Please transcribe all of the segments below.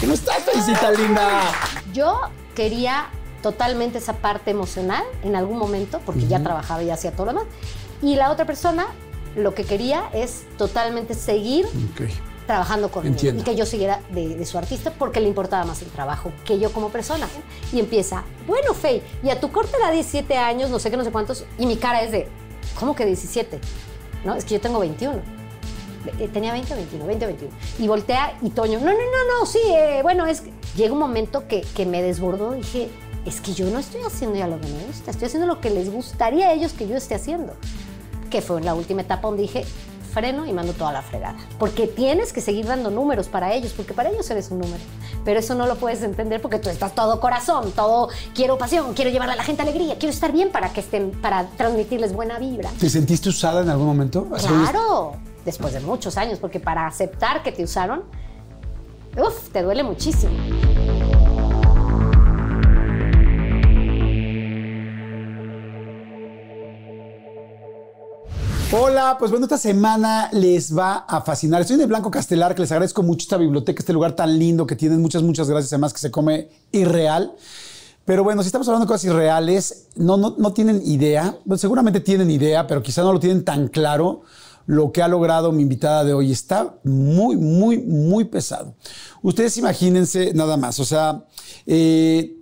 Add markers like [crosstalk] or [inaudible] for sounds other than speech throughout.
¿Cómo estás, Felicita linda? Yo quería totalmente esa parte emocional en algún momento, porque ya trabajaba y hacía todo lo demás. Y la otra persona lo que quería es totalmente seguir trabajando conmigo Entiendo. y que yo siguiera de, de su artista porque le importaba más el trabajo que yo como persona. Y empieza, bueno, Fey, y a tu corte era 17 años, no sé qué, no sé cuántos, y mi cara es de, ¿cómo que 17? No, es que yo tengo 21. Eh, Tenía 20 o 21, 20 o 21. Y voltea y Toño, no, no, no, no, sí, eh, bueno, es. Llega un momento que, que me desbordó dije, es que yo no estoy haciendo ya lo que me gusta, estoy haciendo lo que les gustaría a ellos que yo esté haciendo. Que fue en la última etapa donde dije, freno y mando toda la fregada. Porque tienes que seguir dando números para ellos, porque para ellos eres un número. Pero eso no lo puedes entender porque tú estás todo corazón, todo quiero pasión, quiero llevar a la gente alegría, quiero estar bien para que estén, para transmitirles buena vibra. ¿Te sentiste usada en algún momento? Claro, después de muchos años, porque para aceptar que te usaron, uff, te duele muchísimo. Hola, pues bueno, esta semana les va a fascinar. Estoy en el Blanco Castelar, que les agradezco mucho esta biblioteca, este lugar tan lindo que tienen. Muchas, muchas gracias. Además, que se come irreal. Pero bueno, si estamos hablando de cosas irreales, no, no, no tienen idea. Seguramente tienen idea, pero quizá no lo tienen tan claro lo que ha logrado mi invitada de hoy. Está muy, muy, muy pesado. Ustedes imagínense nada más. O sea, eh,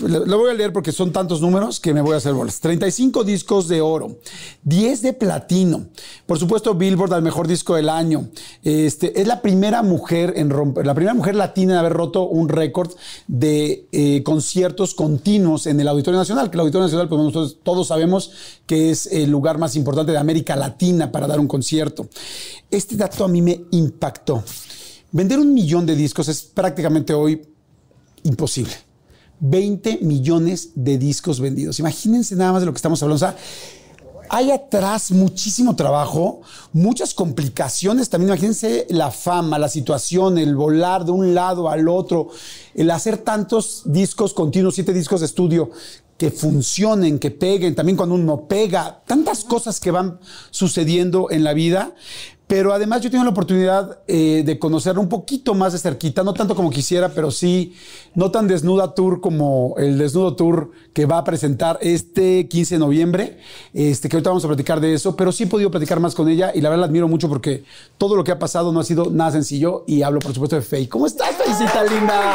lo voy a leer porque son tantos números que me voy a hacer bolas. 35 discos de oro, 10 de platino. Por supuesto, Billboard al mejor disco del año. Este, es la primera mujer en romper, la primera mujer latina en haber roto un récord de eh, conciertos continuos en el Auditorio Nacional, que el Auditorio Nacional, pues nosotros todos sabemos que es el lugar más importante de América Latina para dar un concierto. Este dato a mí me impactó. Vender un millón de discos es prácticamente hoy imposible. 20 millones de discos vendidos. Imagínense nada más de lo que estamos hablando. O sea, hay atrás muchísimo trabajo, muchas complicaciones también. Imagínense la fama, la situación, el volar de un lado al otro, el hacer tantos discos continuos, siete discos de estudio que funcionen, que peguen, también cuando uno pega, tantas cosas que van sucediendo en la vida. Pero además yo tengo la oportunidad eh, de conocerla un poquito más de cerquita, no tanto como quisiera, pero sí, no tan desnuda tour como el desnudo tour que va a presentar este 15 de noviembre, este, que ahorita vamos a platicar de eso, pero sí he podido platicar más con ella y la verdad la admiro mucho porque todo lo que ha pasado no ha sido nada sencillo y hablo por supuesto de Faye. ¿Cómo estás, Felicita linda?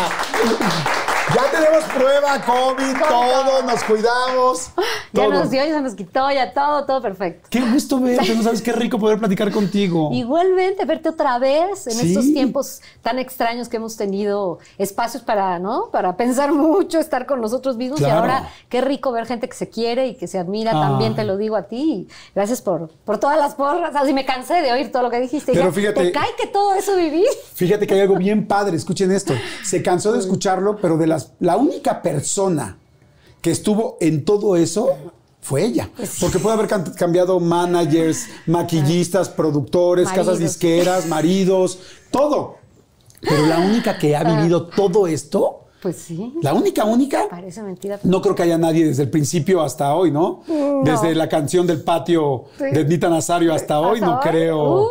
Ya tenemos prueba COVID, todo, nos cuidamos. Ya todo. nos dio, ya se nos quitó, ya todo, todo perfecto. Qué gusto verte, no sabes qué rico [laughs] poder platicar contigo. Igualmente, verte otra vez en Sí. estos tiempos tan extraños que hemos tenido espacios para, ¿no? Para pensar mucho, estar con nosotros mismos. Claro. Y ahora, qué rico ver gente que se quiere y que se admira. Ah. También te lo digo a ti. Gracias por, por todas las porras. Así me cansé de oír todo lo que dijiste. Pero Ya, fíjate- ¿Te cae que todo eso viví? Fíjate que hay algo bien padre, escuchen esto. Se cansó de escucharlo, pero de las, la única persona que estuvo en todo eso fue ella. Pues Porque puede haber cambiado managers, maquillistas, productores, casas disqueras, maridos, todo. Pero la única que ha vivido todo esto, Pues sí. la única, única, Parece mentira. no creo que haya nadie desde el principio hasta hoy, ¿no? No. Desde la canción del patio Sí. de Ednita Nazario hasta hoy, no creo. Uh,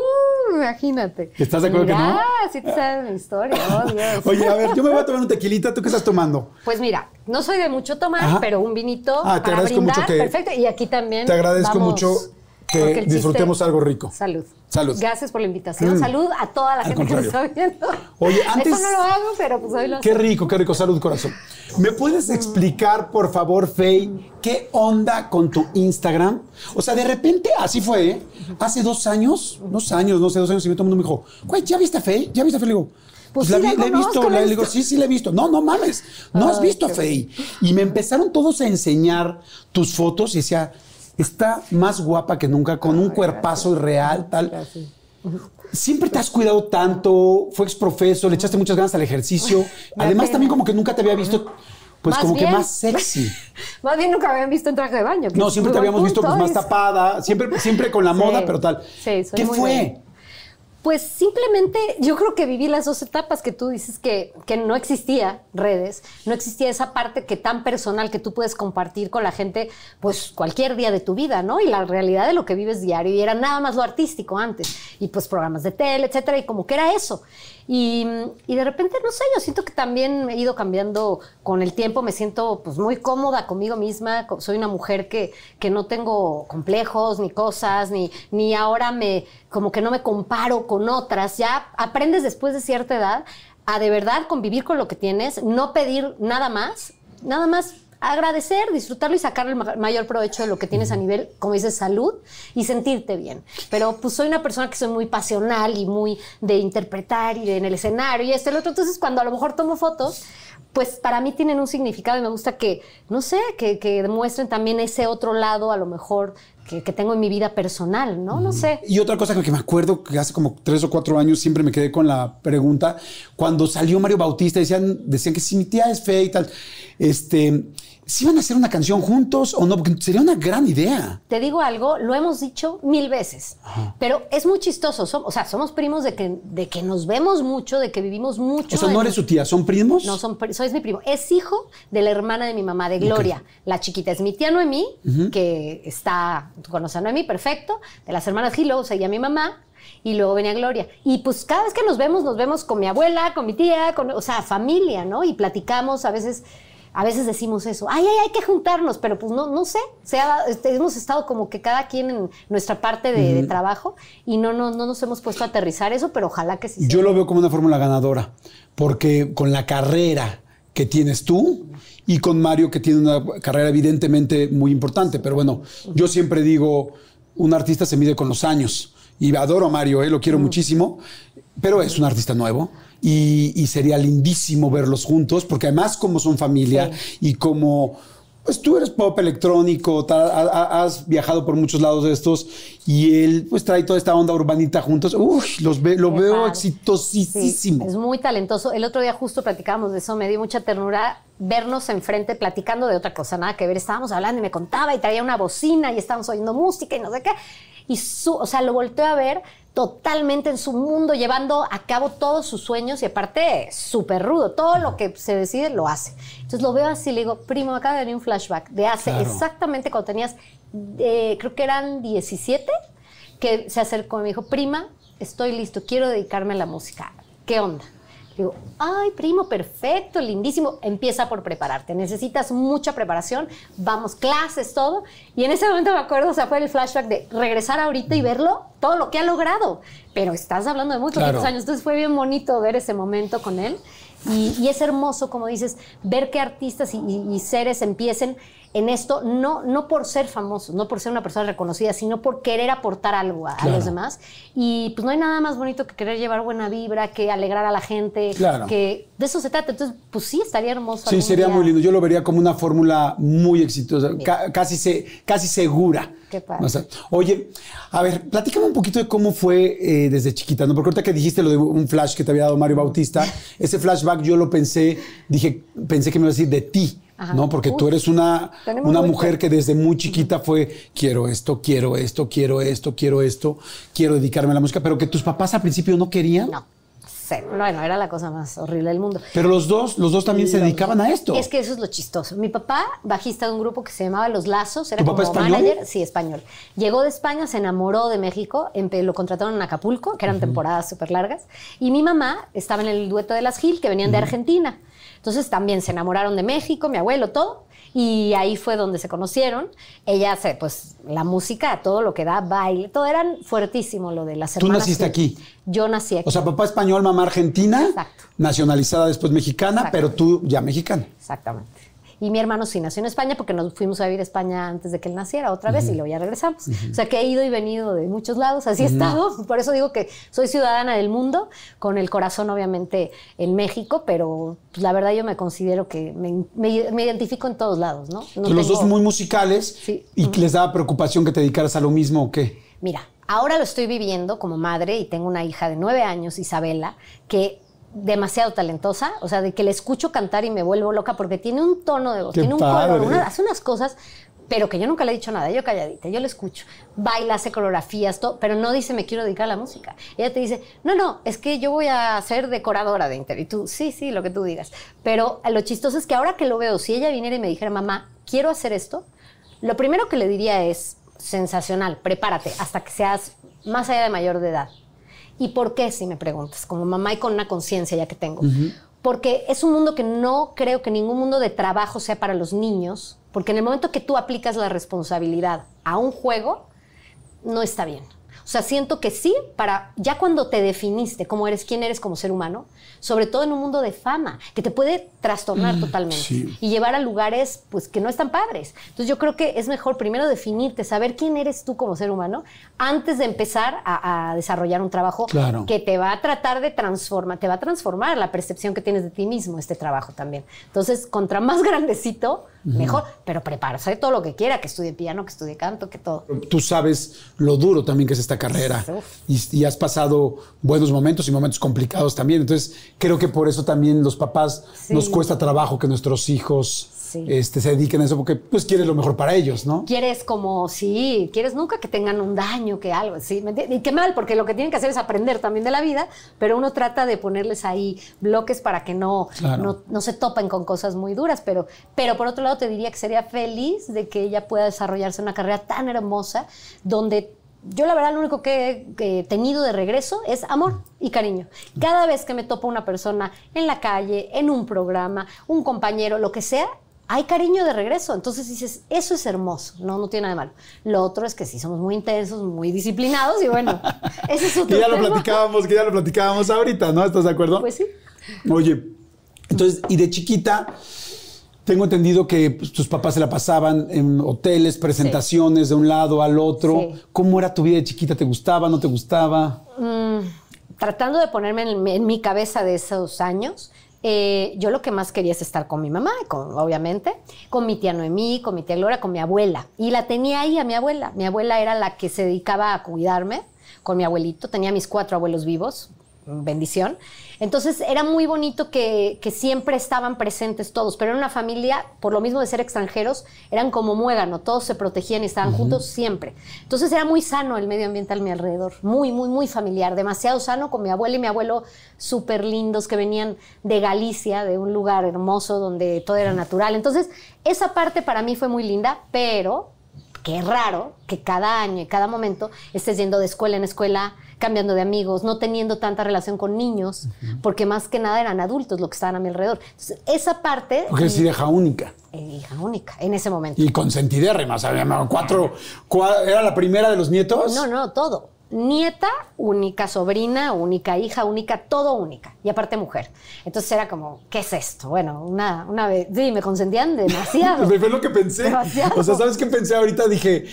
imagínate. ¿Estás de acuerdo que Mira, no? sí te sabes mi historia. [laughs] Oh, Dios. Oye, a ver, yo me voy a tomar un tequilita, ¿tú qué estás tomando? Pues mira, no soy de mucho tomar, Ajá. pero un vinito Ah, te para agradezco brindar, mucho que- perfecto. Y aquí también Te agradezco vamos, mucho que disfrutemos algo rico. Salud. Salud. Gracias por la invitación. Mm. Salud a toda la Al gente que nos está viendo. Oye, antes- Eso no lo hago, pero pues hoy lo Qué rico, qué rico, salud, corazón. ¿Me puedes explicar, por favor, Faye, qué onda con tu Instagram? O sea, de repente, así fue, ¿eh? Hace dos años, dos años, no sé, dos años, y todo el mundo me dijo, güey, ¿ya viste a Faye? ¿Ya viste a Faye? Le digo, Pues la, sí, la vi- la he visto, la le digo, sí, sí, la he visto. No, no mames, no has visto a Faye. Y me empezaron todos a enseñar tus fotos y decía, está más guapa que nunca, con un cuerpazo irreal, tal. Siempre te has cuidado tanto, fue exprofeso, le echaste muchas ganas al ejercicio. [laughs] Además, también como que nunca te había visto, pues Más como que más sexy. [laughs] Más bien nunca habían visto en traje de baño. No, siempre te habíamos visto pues más tapada, siempre, siempre con la Sí. moda, pero tal. Sí, soy ¿Qué muy fue? Pues simplemente yo creo que viví las dos etapas que tú dices que, que no existía redes, no existía esa parte que tan personal que tú puedes compartir con la gente pues cualquier día de tu vida, ¿no? Y la realidad de lo que vives diario y era nada más lo artístico antes y pues programas de tele, etcétera, y como que era eso. Y, de repente, no sé, yo siento que también he ido cambiando con el tiempo, me siento pues muy cómoda conmigo misma, soy una mujer que, que no tengo complejos ni cosas, ni, ni ahora me, como que no me comparo con otras, ya aprendes después de cierta edad a de verdad convivir con lo que tienes, no pedir nada más, nada más agradecer, disfrutarlo y sacar el mayor provecho de lo que tienes a nivel, como dices, salud y sentirte bien. Pero pues soy una persona que soy muy pasional y muy de interpretar y de en el escenario y esto y lo otro. Entonces cuando a lo mejor tomo fotos, pues para mí tienen un significado y me gusta que, no sé, que, que demuestren también ese otro lado a lo mejor que, tengo en mi vida personal, ¿no? No sé. Y otra cosa que me acuerdo que hace como tres o cuatro años siempre me quedé con la pregunta, cuando salió Mario Bautista, decían, decían que si mi tía es fe y tal, este si van a hacer una canción juntos o no, porque sería una gran idea. Te digo algo, lo hemos dicho mil veces, pero es muy chistoso. o sea, somos primos de que, de que nos vemos mucho, de que vivimos mucho. O sea, no eres su tía, ¿son primos? No, son, soy mi primo. Es hijo de la hermana de mi mamá, de Gloria. La chiquita es mi tía Noemí, que está, tú conoces a Noemí, perfecto. De las hermanas Gil, luego seguía mi mamá, y luego venía Gloria. Y pues cada vez que nos vemos, nos vemos con mi abuela, con mi tía, con, o sea, familia, ¿no? Y platicamos a veces a veces decimos eso, ay, ay, hay que juntarnos, pero pues no, no sé, este, hemos estado como que cada quien en nuestra parte de, trabajo y no, no, no nos hemos puesto a aterrizar eso, pero ojalá que sí. Yo lo veo como una fórmula ganadora, porque con la carrera que tienes tú y con Mario que tiene una carrera evidentemente muy importante, pero bueno, yo siempre digo, un artista se mide con los años y adoro a Mario, eh, lo quiero muchísimo, pero es un artista nuevo y, sería lindísimo verlos juntos, porque además como son familia y como... Pues tú eres pop electrónico, has viajado por muchos lados de estos y él pues trae toda esta onda urbanita juntos. Uy, los lo veo exitosísimo. es muy talentoso. El otro día justo platicábamos de eso, me dio mucha ternura vernos enfrente platicando de otra cosa, nada que ver. Estábamos hablando y me contaba y traía una bocina y estábamos oyendo música y no sé qué. Y su, o sea, lo volteó a ver totalmente en su mundo, llevando a cabo todos sus sueños y aparte súper rudo, todo lo que se decide lo hace. Entonces lo veo así, le digo, primo, acaba de venir un flashback de hace exactamente cuando tenías, eh, creo que eran 17, que se acercó y me dijo, prima, estoy listo, quiero dedicarme a la música. ¿Qué onda? Digo, ay, primo, perfecto, lindísimo. Empieza por prepararte. Necesitas mucha preparación. Vamos, clases, todo. Y en ese momento me acuerdo, o sea, fue el flashback de regresar ahorita y verlo, todo lo que ha logrado. Pero estás hablando de muy poquitos años. Entonces fue bien bonito ver ese momento con él. Y, es hermoso, como dices, ver que artistas y seres empiecen en esto, no, no por ser famosos, no por ser una persona reconocida, sino por querer aportar algo a, los demás. Y pues no hay nada más bonito que querer llevar buena vibra, que alegrar a la gente, que de eso se trata. Entonces, pues sí, estaría hermoso. Sí, sería muy lindo. Yo lo vería como una fórmula muy exitosa, casi, se, casi segura. Qué padre. oye, a ver, platícame un poquito de cómo fue eh, desde chiquita, ¿no? Porque ahorita que dijiste lo de un flash que te había dado Mario Bautista, [laughs] ese flashback yo lo pensé, dije, pensé que me iba a decir de ti. ¿No? Porque tú eres una, una mujer que desde muy chiquita fue, quiero esto, quiero esto, quiero esto, quiero esto, quiero dedicarme a la música, pero que tus papás al principio no querían. No. Bueno, era la cosa más horrible del mundo. Pero los dos, los dos también se dedicaban a esto. Es que eso es lo chistoso. Mi papá, bajista de un grupo que se llamaba Los Lazos, era como manager, sí, español. Llegó de España, se enamoró de México, lo contrataron en Acapulco, que eran temporadas súper largas, y mi mamá estaba en el dueto de las Gil, que venían de Argentina. Entonces también se enamoraron de México, mi abuelo, todo. Y ahí fue donde se conocieron. Ella, se, pues, la música, todo lo que da, baile, todo eran fuertísimo lo de las hermanas. ¿Tú naciste aquí? Yo nací aquí. O sea, papá español, mamá argentina. Exacto. Nacionalizada después mexicana, pero tú ya mexicana. Exactamente. Y mi hermano sí nació en España porque nos fuimos a vivir a España antes de que él naciera otra vez y luego ya regresamos. O sea que he ido y venido de muchos lados, así he estado. [laughs] Por eso digo que soy ciudadana del mundo, con el corazón obviamente en México, pero pues, la verdad yo me considero que me, identifico en todos lados, ¿no? Los dos muy musicales y les daba preocupación que te dedicaras a lo mismo o qué. Mira, ahora lo estoy viviendo como madre y tengo una hija de nueve años, Isabela, que demasiado talentosa, o sea, de que le escucho cantar y me vuelvo loca porque tiene un tono de voz, tiene un color, hace unas cosas, pero que yo nunca le he dicho nada, yo calladita, yo le escucho, baila, hace coreografías, todo, pero no dice me quiero dedicar a la música. Ella te dice, no, no, es que yo voy a ser decoradora de interior. Y tú, sí, sí, lo que tú digas. Pero lo chistoso es que ahora que lo veo, si ella viniera y me dijera, mamá, quiero hacer esto, lo primero que le diría es, sensacional, prepárate hasta que seas más allá de mayor de edad ¿Y por qué, si me preguntas? Como mamá y con una conciencia ya que tengo. Porque es un mundo que no creo que ningún mundo de trabajo sea para los niños, porque en el momento que tú aplicas la responsabilidad a un juego, no está bien. O sea, siento que sí, para ya cuando te definiste cómo eres, quién eres como ser humano, sobre todo en un mundo de fama, que te puede trastornar Mm, totalmente sí. y llevar a lugares pues que no están padres. Entonces yo creo que es mejor primero definirte, saber quién eres tú como ser humano, antes de empezar a, a desarrollar un trabajo Claro. que te va a tratar de transformar, te va a transformar la percepción que tienes de ti mismo, este trabajo también. Entonces, contra más [laughs] grandecito, mejor, pero prepararse todo lo que quiera, que estudie piano, que estudie canto, que todo. Tú sabes lo duro también que es esta carrera y, y has pasado buenos momentos y momentos complicados también. Entonces, creo que por eso también los papás Sí. nos cuesta trabajo que nuestros hijos Sí. este, se dediquen a eso porque pues quieres lo mejor para ellos, ¿no? Quieres como, sí, quieres nunca que tengan un daño, que algo, sí, ¿me entiendes? y qué mal, porque lo que tienen que hacer es aprender también de la vida, pero uno trata de ponerles ahí bloques para que no, Claro. no, no se topen con cosas muy duras, pero, pero por otro lado te diría que sería feliz de que ella pueda desarrollarse una carrera tan hermosa donde... Yo la verdad lo único que he tenido de regreso es amor y cariño. Cada vez que me topo una persona en la calle, en un programa, un compañero, lo que sea, hay cariño de regreso. Entonces dices, eso es hermoso, no, no tiene nada de malo. Lo otro es que sí somos muy intensos, muy disciplinados y bueno, [laughs] ese es otro Que ya lo platicábamos, que ya lo platicábamos ahorita, ¿no? ¿Estás de acuerdo? Pues sí. Oye, entonces, y de chiquita, tengo entendido que pues, tus papás se la pasaban en hoteles, presentaciones de un lado al otro. Sí. ¿Cómo era tu vida de chiquita? ¿Te gustaba, no te gustaba? Tratando de ponerme en, en mi cabeza de esos años, eh, yo lo que más quería es estar con mi mamá, con, obviamente, con mi tía Noemí, con mi tía Gloria, con mi abuela. Y la tenía ahí a mi abuela. Mi abuela era la que se dedicaba a cuidarme con mi abuelito. Tenía mis cuatro abuelos vivos, bendición. Entonces era muy bonito que, que siempre estaban presentes todos, pero era una familia, por lo mismo de ser extranjeros, eran como muégano, todos se protegían y estaban juntos siempre. Entonces era muy sano el medio ambiente a mi alrededor, muy, muy, muy familiar, demasiado sano con mi abuela y mi abuelo súper lindos que venían de Galicia, de un lugar hermoso donde todo era natural. Entonces esa parte para mí fue muy linda, pero qué raro que cada año y cada momento estés yendo de escuela en escuela, cambiando de amigos, no teniendo tanta relación con niños, porque más que nada eran adultos los que estaban a mi alrededor. Entonces, esa parte, Porque eres hija única. eh, hija única, en ese momento. Y consentidérrima, ¿sabes? Cuatro, cua- ¿Era la primera de los nietos? No, no, todo. Nieta, única sobrina, única hija, única, todo única. Y aparte mujer. Entonces era como, ¿qué es esto? Bueno, una, una vez, sí, me consentían demasiado. [laughs] Fue lo que pensé. Demasiado. O sea, ¿sabes qué pensé ahorita? Dije,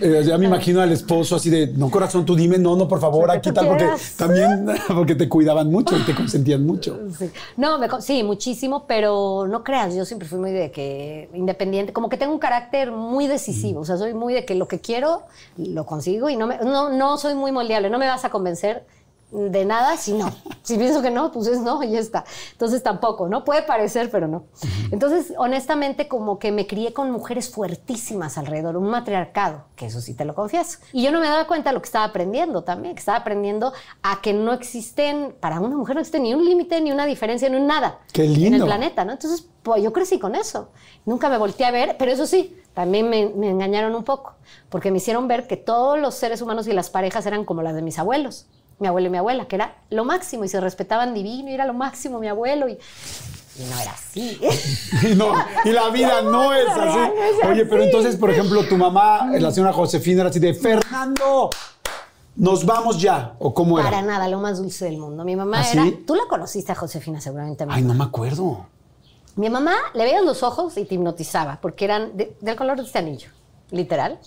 eh, ya me imagino al esposo así de, no, corazón, tú dime, no, no, por favor, aquí tal, porque también, [laughs] porque te cuidaban mucho y te consentían mucho. [laughs] Sí. No, me sí, muchísimo, pero no creas, yo siempre fui muy de que independiente, como que tengo un carácter muy decisivo, o sea, soy muy de que lo que quiero lo consigo y no, me- no, no soy muy moldeable, no me vas a convencer de nada si no. Si pienso que no, pues es no y ya está. Entonces tampoco, ¿no? Puede parecer, pero no. Entonces, honestamente, como que me crié con mujeres fuertísimas alrededor, un matriarcado, que eso sí te lo confieso. Y yo no me daba cuenta de lo que estaba aprendiendo también, que estaba aprendiendo a que no existen, para una mujer no existe ni un límite, ni una diferencia, ni un nada. Qué En lindo. el planeta, ¿no? Entonces, pues yo crecí con eso. Nunca me volteé a ver, pero eso sí, también me, me engañaron un poco, porque me hicieron ver que todos los seres humanos y las parejas eran como las de mis abuelos, mi abuelo y mi abuela, que era lo máximo y se respetaban divino y era lo máximo mi abuelo y, y no era así. [laughs] Y, no, y la vida [laughs] no es así. no es Oye, pero entonces, por ejemplo, tu mamá, la señora Josefina, era así de, Fernando, nos vamos ya. ¿O cómo era? Para nada, lo más dulce del mundo. Mi mamá ¿Ah, era, sí? tú la conociste a Josefina seguramente. Ay, no me acuerdo. Mi mamá le veías los ojos y te hipnotizaba, porque eran de- del color de este anillo, literal.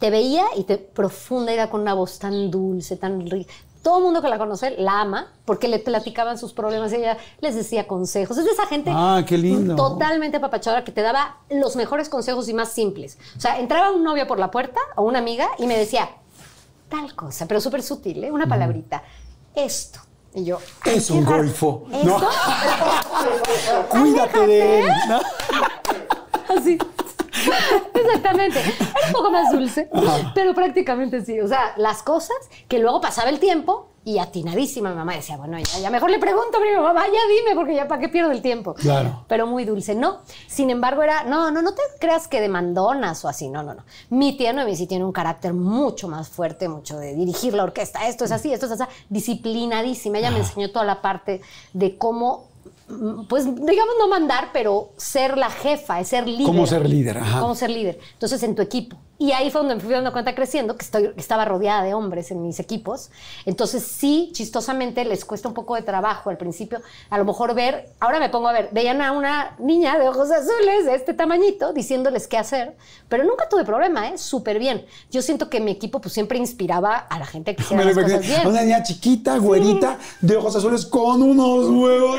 Te veía y te profunda, era con una voz tan dulce, tan rica. Todo el mundo que la conoce la ama porque le platicaban sus problemas y ella les decía consejos. Es de esa gente Ah, qué lindo. totalmente apapachadora que te daba los mejores consejos y más simples. O sea, entraba un novio por la puerta o una amiga y me decía tal cosa, pero súper sutil, ¿eh? una palabrita. Esto. Y yo. Es un golfo. ¿Esto? No. [laughs] Cuídate de él. ¿no? Así. [laughs] Exactamente. Era un poco más dulce, pero prácticamente sí. O sea, las cosas que luego pasaba el tiempo y atinadísima mi mamá decía, bueno, ya, ya mejor le pregunto a mi mamá, ya dime, porque ya para qué pierdo el tiempo. Claro. Pero muy dulce, no. Sin embargo, era, no, no, no te creas que de mandonas o así, no, no, no. Mi tía Noemí sí tiene un carácter mucho más fuerte, mucho de dirigir la orquesta, esto es así, esto es así, disciplinadísima. Ella me enseñó toda la parte de cómo pues digamos no mandar, pero ser la jefa, es ser líder. ¿Cómo ser líder? Ajá. Cómo ser líder. Entonces, en tu equipo. Y ahí fue donde me fui dando cuenta creciendo que, estoy, estaba rodeada de hombres en mis equipos. Entonces, sí, chistosamente les cuesta un poco de trabajo al principio. A lo mejor ver, ahora me pongo a ver, veían a una niña de ojos azules de este tamañito diciéndoles qué hacer, pero nunca tuve problema, ¿eh? Súper bien. Yo siento que mi equipo pues siempre inspiraba a la gente que hiciera [laughs] las cosas bien. Una niña chiquita, güerita, de ojos azules, con unos huevos.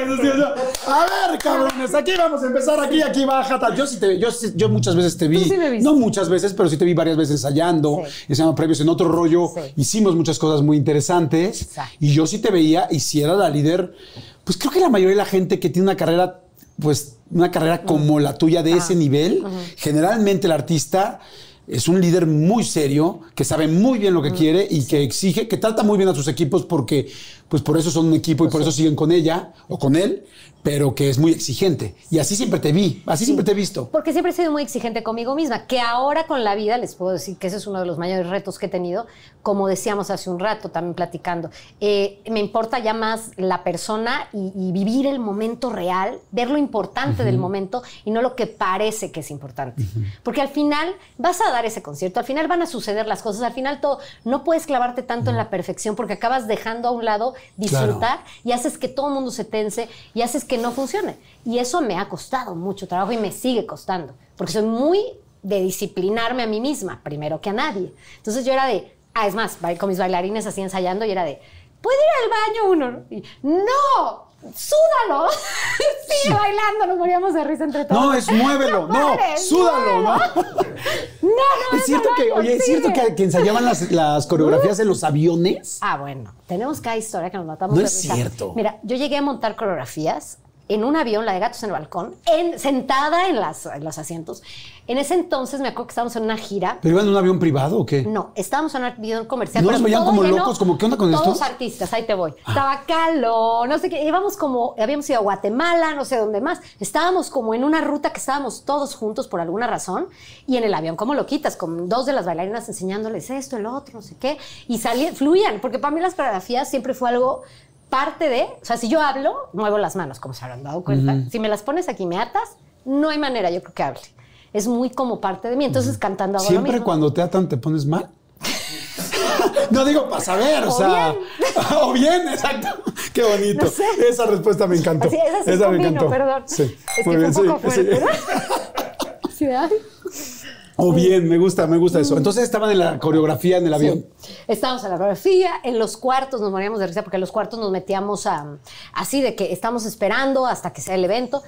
A ver, cabrones, aquí vamos a empezar, aquí, aquí baja. tal. Yo, sí te, yo, sí- yo muchas veces te vi. Sí me no muchas veces, pero sí te vi varias veces ensayando, Sí. ensayando previos en otro rollo. Sí. Hicimos muchas cosas muy interesantes. Exacto. Y yo sí te veía, y si era la líder, pues creo que la mayoría de la gente que tiene una carrera, pues una carrera como la tuya de ese nivel, generalmente el artista es un líder muy serio, que sabe muy bien lo que quiere y que exige, que trata muy bien a sus equipos porque, pues por eso son un equipo y por eso siguen con ella o con él, pero que es muy exigente. Y así siempre te vi, así siempre te he visto. Porque siempre he sido muy exigente conmigo misma, que ahora con la vida les puedo decir que ese es uno de los mayores retos que he tenido, como decíamos hace un rato también platicando. Eh, me importa ya más la persona y, y vivir el momento real, ver lo importante del momento y no lo que parece que es importante. Porque al final vas a dar ese concierto, al final van a suceder las cosas, al final todo, no puedes clavarte tanto en la perfección porque acabas dejando a un lado disfrutar y haces que todo el mundo se tense y haces que no funcione. Y eso me ha costado mucho trabajo y me sigue costando, porque soy muy de disciplinarme a mí misma, primero que a nadie. Entonces yo era de, ah, es más, con mis bailarines así ensayando y era de, ¿puedo ir al baño uno? Y, no, súdalo. [laughs] Sigue bailando, nos moríamos de risa entre todos. No, es muévelo, no, súdalo, ¿no? [laughs] No, no, Es cierto que, oye, es cierto que, que ensayaban las, las coreografías en los aviones. Ah, bueno, tenemos cada historia que nos matamos No de es risa. cierto. Mira, yo llegué a montar coreografías en un avión, la de gatos en el balcón, en- sentada en, las, en los asientos. En ese entonces me acuerdo que estábamos en una gira. ¿Pero iban en un avión privado o qué? No, estábamos en un avión comercial. ¿No pero los veían como lleno, locos? ¿Como qué onda con todos estos? artistas, ahí te voy. Estaba Calo, no sé qué. Íbamos como, habíamos ido a Guatemala, no sé dónde más. Estábamos como en una ruta que estábamos todos juntos por alguna razón. Y en el avión, como lo quitas, con dos de las bailarinas enseñándoles esto, el otro, no sé qué. Y salían, fluían, porque para mí las coreografías siempre fue algo parte de, o sea, si yo hablo, muevo las manos, como se habrán dado cuenta. Si me las pones aquí, me atas, no hay manera, yo creo que hable. Es muy como parte de mí. Entonces, cantando lo Siempre mismo. cuando te atan te pones mal. [laughs] no digo para saber, o, O sea. [laughs] o bien, exacto. Qué bonito. No sé. Esa respuesta me encantó. Así, esa sí Esa me combino, encantó. perdón. Sí. Es Muy que bien, fue un poco sí, fuerte. ¿no? [laughs] Sí, ay. O bien, me gusta, me gusta eso. Entonces estaban en la coreografía en el avión. Sí. Estábamos en la coreografía, en los cuartos nos moríamos de risa porque en los cuartos nos metíamos a, así de que estamos esperando hasta que sea el evento.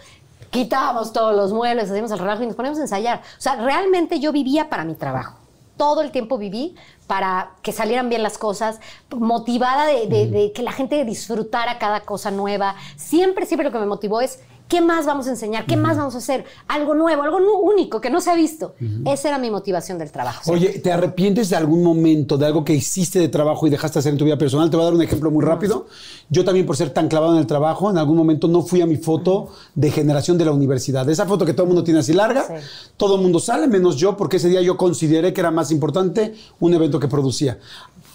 Quitábamos todos los muebles, hacíamos el relajo y nos poníamos a ensayar. O sea, realmente yo vivía para mi trabajo. Todo el tiempo viví para que salieran bien las cosas, motivada de, de- de que la gente disfrutara cada cosa nueva. Siempre, siempre lo que me motivó es ¿Qué más vamos a enseñar? ¿Qué más vamos a hacer? Algo nuevo, algo único que no se ha visto. Esa era mi motivación del trabajo. Oye, ¿te arrepientes de algún momento, de algo que hiciste de trabajo y dejaste hacer en tu vida personal? Te voy a dar un ejemplo muy rápido. Yo también, por ser tan clavado en el trabajo, en algún momento no fui a mi foto de generación de la universidad. Esa foto que todo el mundo tiene así larga, Sí. todo el mundo sale, menos yo, porque ese día yo consideré que era más importante un evento que producía.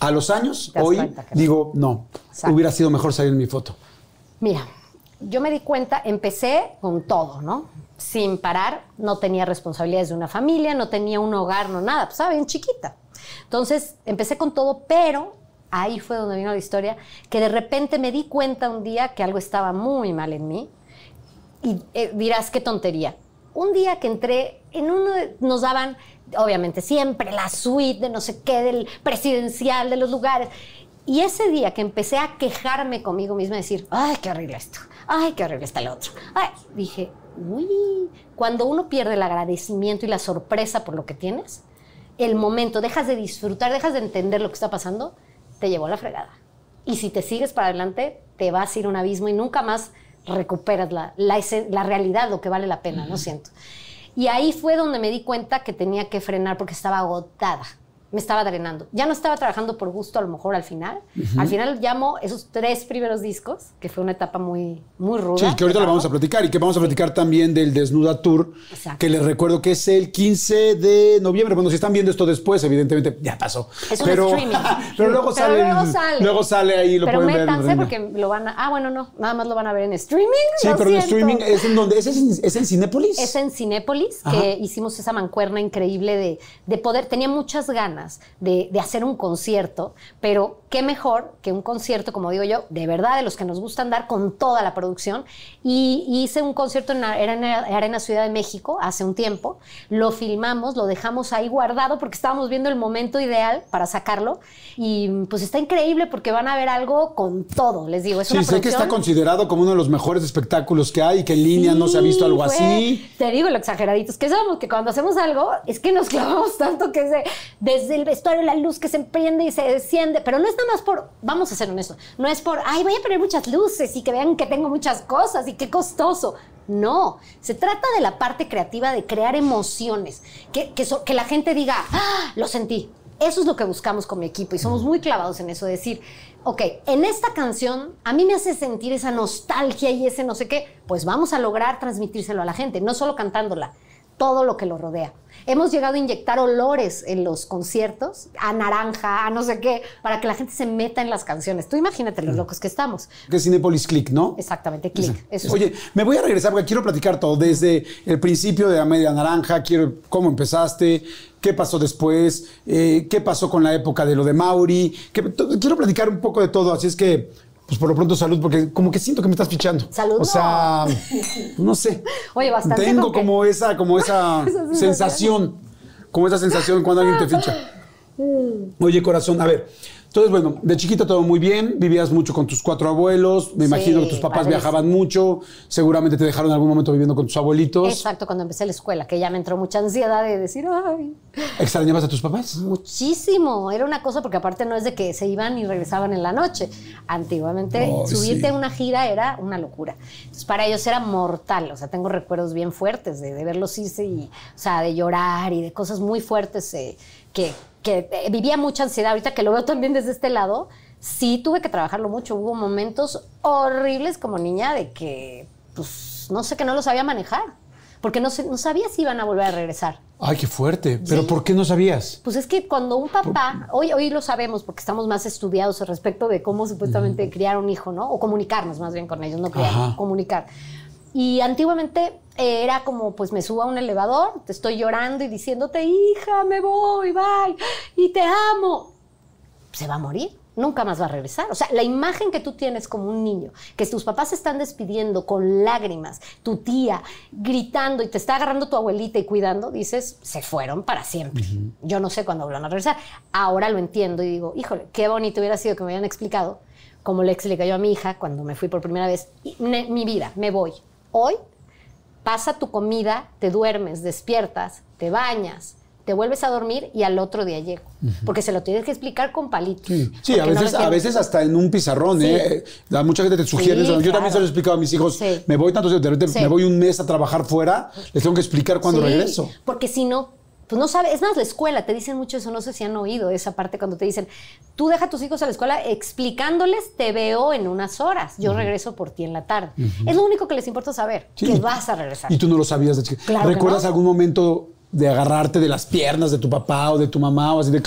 A los años, hoy, digo, no, Exacto. hubiera sido mejor salir en mi foto. Mira, yo me di cuenta, empecé con todo, ¿no? Sin parar, no tenía responsabilidades de una familia, no tenía un hogar, no nada, pues estaba chiquita. Entonces, empecé con todo, pero ahí fue donde vino la historia, que de repente me di cuenta un día que algo estaba muy mal en mí y eh, dirás, qué tontería. Un día que entré, en uno nos daban, obviamente, siempre la suite de no sé qué, del presidencial, de los lugares. Y ese día que empecé a quejarme conmigo misma, decir, ay, qué horrible esto, ay, qué horrible está el otro. Ay, dije, uy, cuando uno pierde el agradecimiento y la sorpresa por lo que tienes, el momento, dejas de disfrutar, dejas de entender lo que está pasando, te llevó a la fregada. Y si te sigues para adelante, te vas a ir a un abismo y nunca más recuperas la, la, realidad, lo que vale la pena, ¿no siento? Y ahí fue donde me di cuenta que tenía que frenar porque estaba agotada me estaba drenando. Ya no estaba trabajando por gusto a lo mejor al final. Al final llamo esos tres primeros discos, que fue una etapa muy, muy ruda. Sí, que ahorita lo vamos a platicar y que vamos a platicar también del Desnuda Tour, Exacto. que les recuerdo que es el 15 de noviembre. Bueno, si están viendo esto después, evidentemente ya pasó. Es un pero, streaming. [laughs] pero luego Pero sale. luego sale. luego sale ahí, lo Pero pueden ver. porque lo van a... Ah, bueno, no. Nada más lo van a ver en streaming. Sí, pero en streaming es en donde. ¿Es, en- es en Cinépolis? Es en Cinépolis, Ajá. que hicimos esa mancuerna increíble de, de poder, tenía muchas ganas de, de hacer un concierto, pero qué mejor que un concierto, como digo yo, de verdad, de los que nos gustan dar con toda la producción. Y, y hice un concierto en la- era en la Arena Ciudad de México hace un tiempo, lo filmamos, lo dejamos ahí guardado porque estábamos viendo el momento ideal para sacarlo y pues está increíble porque van a ver algo con todo, les digo, es Sí, una sé que está producción- considerado como uno de los mejores espectáculos que hay, que en línea no se ha visto algo fue- así. Te digo lo exageradito. Es que sabemos que cuando hacemos algo, es que nos clavamos tanto que se- desde el vestuario la luz que se emprende y se desciende. Pero no es nada más por, vamos a ser honestos, no es por, ay, voy a poner muchas luces y que vean que tengo muchas cosas y qué costoso. No, se trata de la parte creativa de crear emociones, que, que, que la gente diga, ah, lo sentí. Eso es lo que buscamos con mi equipo y somos muy clavados en eso, decir, ok, en esta canción a mí me hace sentir esa nostalgia y ese no sé qué, pues vamos a lograr transmitírselo a la gente, no solo cantándola, todo lo que lo rodea. Hemos llegado a inyectar olores en los conciertos, a naranja, a no sé qué, para que la gente se meta en las canciones. Tú imagínate los locos que estamos. Que es Cinépolis Click, ¿no? Exactamente, clic. Eso. Oye, me voy a regresar porque quiero platicar todo, desde el principio de la media naranja, quiero cómo empezaste, qué pasó después, eh, qué pasó con la época de lo de Mauri, que- quiero platicar un poco de todo, así es que, pues por lo pronto salud, porque como que siento que me estás fichando. Salud, O sea, no sé. [laughs] Oye, bastante Tengo como que- esa, como esa [laughs] sensación. sensación, como esa sensación cuando alguien te ficha. [laughs] Oye, corazón, a ver. Entonces, bueno, de chiquito todo muy bien, vivías mucho con tus cuatro abuelos, me Sí, imagino que tus papás viajaban mucho, seguramente te dejaron en algún momento viviendo con tus abuelitos. Exacto, cuando empecé la escuela, que ya me entró mucha ansiedad de decir, ay, ¿Extrañabas a tus papás? muchísimo. Era una cosa, porque aparte no es de que se iban y regresaban en la noche. Antiguamente, subirte sí. a una gira era una locura. Entonces, para ellos era mortal. O sea, tengo recuerdos bien fuertes de, de verlos irse y, o sea, de llorar y de cosas muy fuertes eh, que, que eh, vivía mucha ansiedad. Ahorita que lo veo también desde este lado, sí tuve que trabajarlo mucho. Hubo momentos horribles como niña de que, pues, no sé, que no lo sabía manejar. Porque no, no sabía si iban a volver a regresar. Ay, qué fuerte. ¿Pero por qué no sabías? Pues es que cuando un papá, hoy, hoy lo sabemos porque estamos más estudiados al respecto de cómo supuestamente criar un hijo, ¿no? O comunicarnos más bien con ellos, no criar, comunicar. Y antiguamente eh, era como, pues me subo a un elevador, te estoy llorando y diciéndote, hija, me voy, bye, y te amo. Se va a morir, nunca más va a regresar. O sea, la imagen que tú tienes como un niño, que tus papás se están despidiendo con lágrimas, tu tía gritando y te está agarrando tu abuelita y cuidando, dices, se fueron para siempre. Yo no sé cuándo vuelvan a regresar. Ahora lo entiendo y digo, híjole, qué bonito hubiera sido que me hubieran explicado, como le expliqué yo a mi hija cuando me fui por primera vez, mi vida, me voy. Hoy pasa tu comida, te duermes, despiertas, te bañas, te vuelves a dormir y al otro día llego. Porque se lo tienes que explicar con palitos. Sí, a no veces, a veces hasta en un pizarrón, Sí. ¿eh? La- Mucha gente te sugiere Sí, eso. Yo claro. también se lo he explicado a mis hijos. Me voy tanto, de repente me voy un mes a trabajar fuera, les tengo que explicar cuándo Sí, regreso. Porque si no, pues no sabe. Es más, la escuela, te dicen mucho eso, no sé si han oído esa parte cuando te dicen, tú deja a tus hijos a la escuela explicándoles, te veo en unas horas, yo regreso por ti en la tarde. Es lo único que les importa saber, Sí. que vas a regresar. Y tú no lo sabías de. Claro que ¿Recuerdas no. algún momento de agarrarte de las piernas de tu papá o de tu mamá o así de...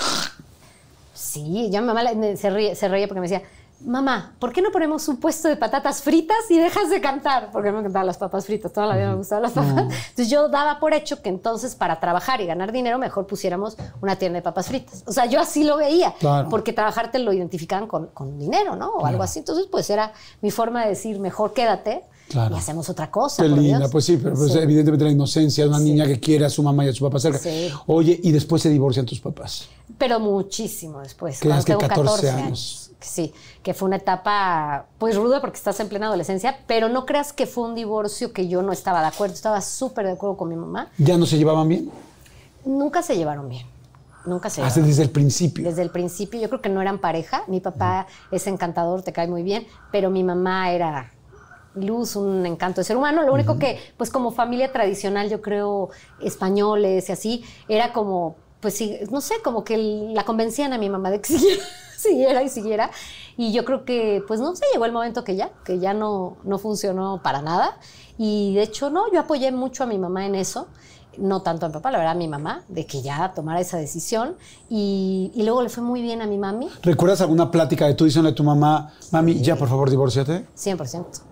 Sí, ya mi mamá se, ríe, se reía porque me decía, mamá, ¿por qué no ponemos un puesto de patatas fritas y dejas de cantar? Porque me encantaban las papas fritas, toda la vida me gustaban las papas. Entonces yo daba por hecho que entonces para trabajar y ganar dinero mejor pusiéramos una tienda de papas fritas. O sea, yo así lo veía, Claro. porque trabajar te lo identificaban con, con dinero, ¿no? O algo así. Entonces, pues era mi forma de decir, mejor quédate Claro. y hacemos otra cosa. Qué por linda, Dios. pues sí, pero pues, Sí. evidentemente la inocencia de una niña que quiere a su mamá y a su papá cerca. Sí. Oye, y después se divorcian tus papás. Pero muchísimo después. Cuando que tengo 14 14 años. años. Sí, que fue una etapa pues ruda porque estás en plena adolescencia, pero no creas que fue un divorcio que yo no estaba de acuerdo, estaba súper de acuerdo con mi mamá. ¿Ya no se llevaban bien? Nunca se llevaron bien, nunca se Hasta llevaron. desde el principio. Desde el principio yo creo que no eran pareja, mi papá es encantador, te cae muy bien, pero mi mamá era luz, un encanto de ser humano. Lo único que, pues como familia tradicional, yo creo, españoles y así, era como, pues sí, no sé, como que la convencían a mi mamá de que [laughs] siguiera, siguiera y siguiera. Y yo creo que, pues no sé, llegó el momento que ya, que ya no, no funcionó para nada. Y de hecho, no, yo apoyé mucho a mi mamá en eso no tanto a mi papá, la verdad a mi mamá, de que ya tomara esa decisión. Y, y, luego le fue muy bien a mi mami. ¿Recuerdas alguna plática de tú diciendo a tu mamá, mami, ya por favor divórciate? 100%.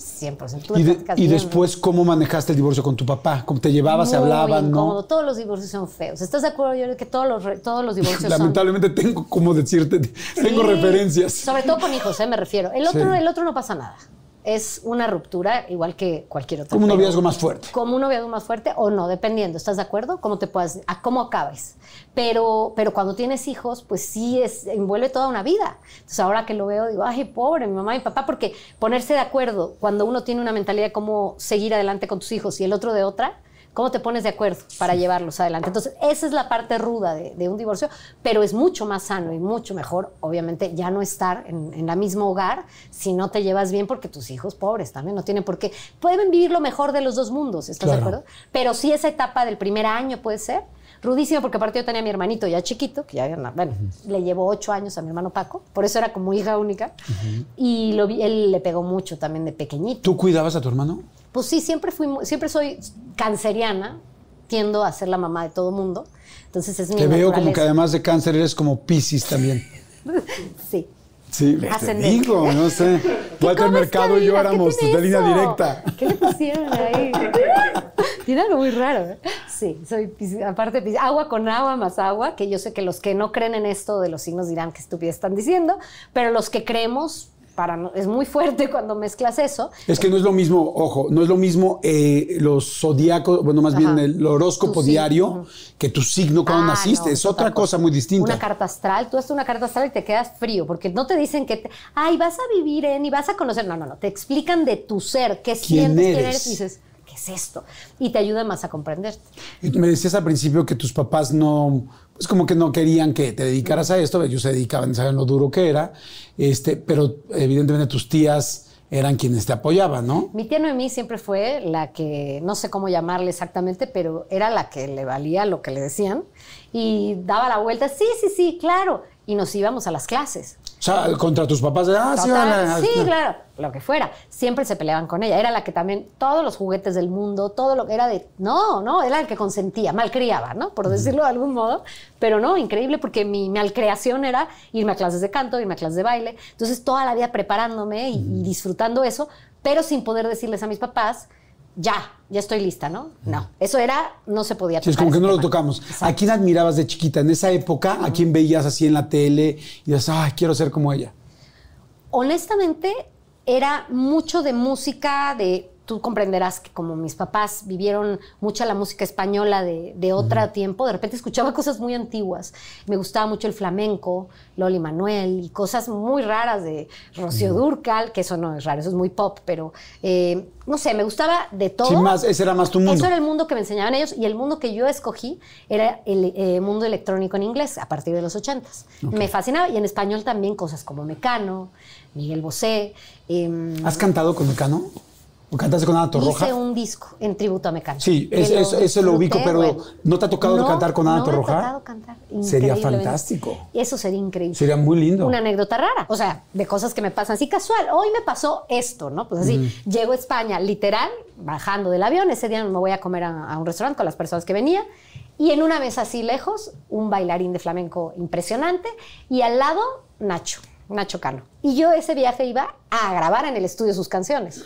100%. ¿Y, de, y después cómo manejaste el divorcio con tu papá? ¿Cómo te llevabas, se hablaban, no? Todos los divorcios son feos. ¿Estás de acuerdo, yo que todos los, todos los divorcios Lamentablemente tengo, como decirte, tengo referencias. Sobre todo con hijos, ¿eh? me refiero. El otro, el otro no pasa nada es una ruptura igual que cualquier otra. Como un noviazgo más fuerte. Como un noviazgo más fuerte o no, dependiendo. ¿Estás de acuerdo? Cómo te puedas, a cómo acabes. Pero, pero cuando tienes hijos, pues sí es, envuelve toda una vida. Entonces ahora que lo veo, digo, ay, pobre, mi mamá y mi papá, porque ponerse de acuerdo cuando uno tiene una mentalidad de cómo seguir adelante con tus hijos y el otro de otra, ¿Cómo te pones de acuerdo para llevarlos adelante? Entonces, esa es la parte ruda de, un divorcio, pero es mucho más sano y mucho mejor, obviamente, ya no estar en, en el mismo hogar si no te llevas bien, porque tus hijos pobres también no tienen por qué. Pueden vivir lo mejor de los dos mundos, ¿estás de acuerdo? Pero sí esa etapa del primer año puede ser rudísimo, porque aparte yo tenía a mi hermanito ya chiquito, que ya, bueno, le llevó ocho años a mi hermano Paco, por eso era como hija única, y lo vi, él le pegó mucho también de pequeñito. ¿Tú cuidabas a tu hermano? Pues sí, siempre fui, siempre soy canceriana, tiendo a ser la mamá de todo mundo. Entonces es mi Te veo como que además de cáncer eres como Piscis también. [laughs] sí. Sí, te digo, no sé. [laughs] Walter Mercado y yo éramos de línea directa. ¿Qué le pusieron ahí? [laughs] Tiene algo muy raro. ¿eh? Sí, soy aparte agua con agua más agua, que yo sé que los que no creen en esto de los signos dirán que estupidez están diciendo, pero los que creemos es muy fuerte [laughs] cuando mezclas eso. Es que no es lo mismo, ojo, no es lo mismo eh, los zodiacos, bueno, más bien el horóscopo diario que tu signo cuando ah, naciste. es otra cosa muy distinta. Una carta astral, tú haces una carta astral y te quedas frío, porque no te dicen que, ay, vas a vivir en y vas a conocer. No, no, no. Te explican de tu ser, qué sientes, quién eres. Y dices, ¿qué es esto? Y te ayuda más a comprenderte. Y me decías al principio que tus papás no es como que no querían que te dedicaras a esto, ellos se dedicaban, saben lo duro que era, este, pero evidentemente tus tías eran quienes te apoyaban, ¿no? Mi tía Noemí siempre fue la que, no sé cómo llamarle exactamente, pero era la que le valía lo que le decían y daba la vuelta, sí, sí, sí, claro, y nos íbamos a las clases. O sea, contra tus papás de, ah, sí, sí, claro, lo que fuera. Siempre se peleaban con ella. Era la que también, todos los juguetes del mundo, todo lo que era de, no, no, era el que consentía, malcriaba, ¿no? Por decirlo de algún modo. Pero no, increíble porque mi malcreación era irme a clases de canto, irme a clases de baile. Entonces, toda la vida preparándome y, y disfrutando eso, pero sin poder decirles a mis papás, ya, ya estoy lista, ¿no? No, eso era, no se podía tocar. es como que no lo tocamos. ¿A quién admirabas de chiquita en esa época? ¿A quién veías así en la tele y dices, ay, quiero ser como ella? Honestamente, era mucho de música, de tú comprenderás que como mis papás vivieron mucha la música española de, de otro tiempo, de repente escuchaba cosas muy antiguas. Me gustaba mucho el flamenco, Loli Manuel y cosas muy raras de Rocío Durcal, que eso no es raro, eso es muy pop, pero eh, no sé, me gustaba de todo. Más, ese era más tu mundo. Eso era el mundo que me enseñaban ellos y el mundo que yo escogí era el eh, mundo electrónico en inglés a partir de los ochentas. Me fascinaba y en español también cosas como Mecano, Miguel Bosé. Em, ¿Has cantado con Mecano? ¿O cantaste con Ana Torroja? Hice un disco en tributo a Mecano. Sí, ese lo ubico, pero ¿no te ha tocado cantar con Ana no Torroja? Me ha tocado cantar. Sería fantástico. Eso sería increíble. Sería muy lindo. Una anécdota rara. O sea, de cosas que me pasan así casual. Hoy me pasó esto, ¿no? Pues así, llego a España, literal, bajando del avión. Ese día me voy a comer a, a un restaurante con las personas que venía. Y en una mesa así lejos, un bailarín de flamenco impresionante. Y al lado, Nacho. Nacho Cano. Y yo ese viaje iba a grabar en el estudio sus canciones.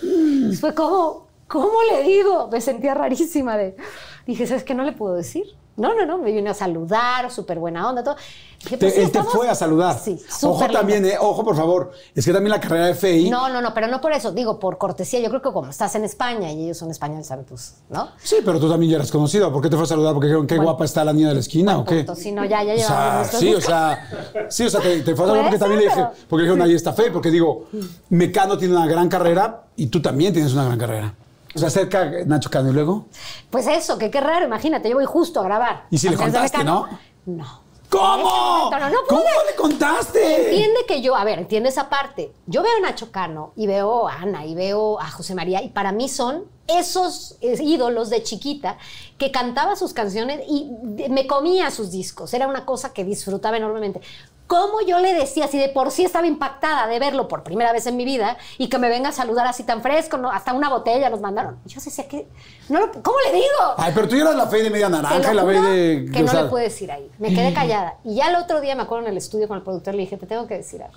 fue como, ¿cómo le digo? Me sentía rarísima de... Dije, ¿sabes qué no le puedo decir? No, no, no, me vino a saludar, súper buena onda, todo. Pues él te fue a saludar. Sí, Ojo también, eh, ojo por favor, es que también la carrera de FEI. No, no, no, pero no por eso, digo, por cortesía. Yo creo que como estás en España y ellos son españoles, ¿sabes? Pues, ¿no? Sí, pero tú también ya eres conocido. ¿Por qué te fue a saludar? ¿Porque dijeron qué guapa está la niña de la esquina o qué? Sí, no, ya, ya llevamos. O sí, o sea, sí, o sea, te, fue a saludar porque también le dije, porque dijeron ahí está FEI, porque digo, Mecano tiene una gran carrera y tú también tienes una gran carrera. O sea, acerca Nacho Cano y luego. Pues eso, que qué raro, imagínate, yo voy justo a grabar. ¿Y si le contaste, no? No. ¿Cómo? No, no, ¿Cómo le contaste? Entiende que yo, a ver, entiende esa parte. Yo veo a Nacho Cano y veo a Ana y veo a José María y para mí son esos ídolos de chiquita que cantaba sus canciones y me comía sus discos. Era una cosa que disfrutaba enormemente. ¿Cómo yo le decía, si de por sí estaba impactada de verlo por primera vez en mi vida y que me venga a saludar así tan fresco, ¿no? hasta una botella nos mandaron? Yo decía que, no lo- ¿cómo le digo? Ay, pero tú eras la fe de media naranja y la fe de. que no le pude decir ahí. Me quedé [laughs] callada. Y ya el otro día me acuerdo en el estudio con el productor, le dije, te tengo que decir algo.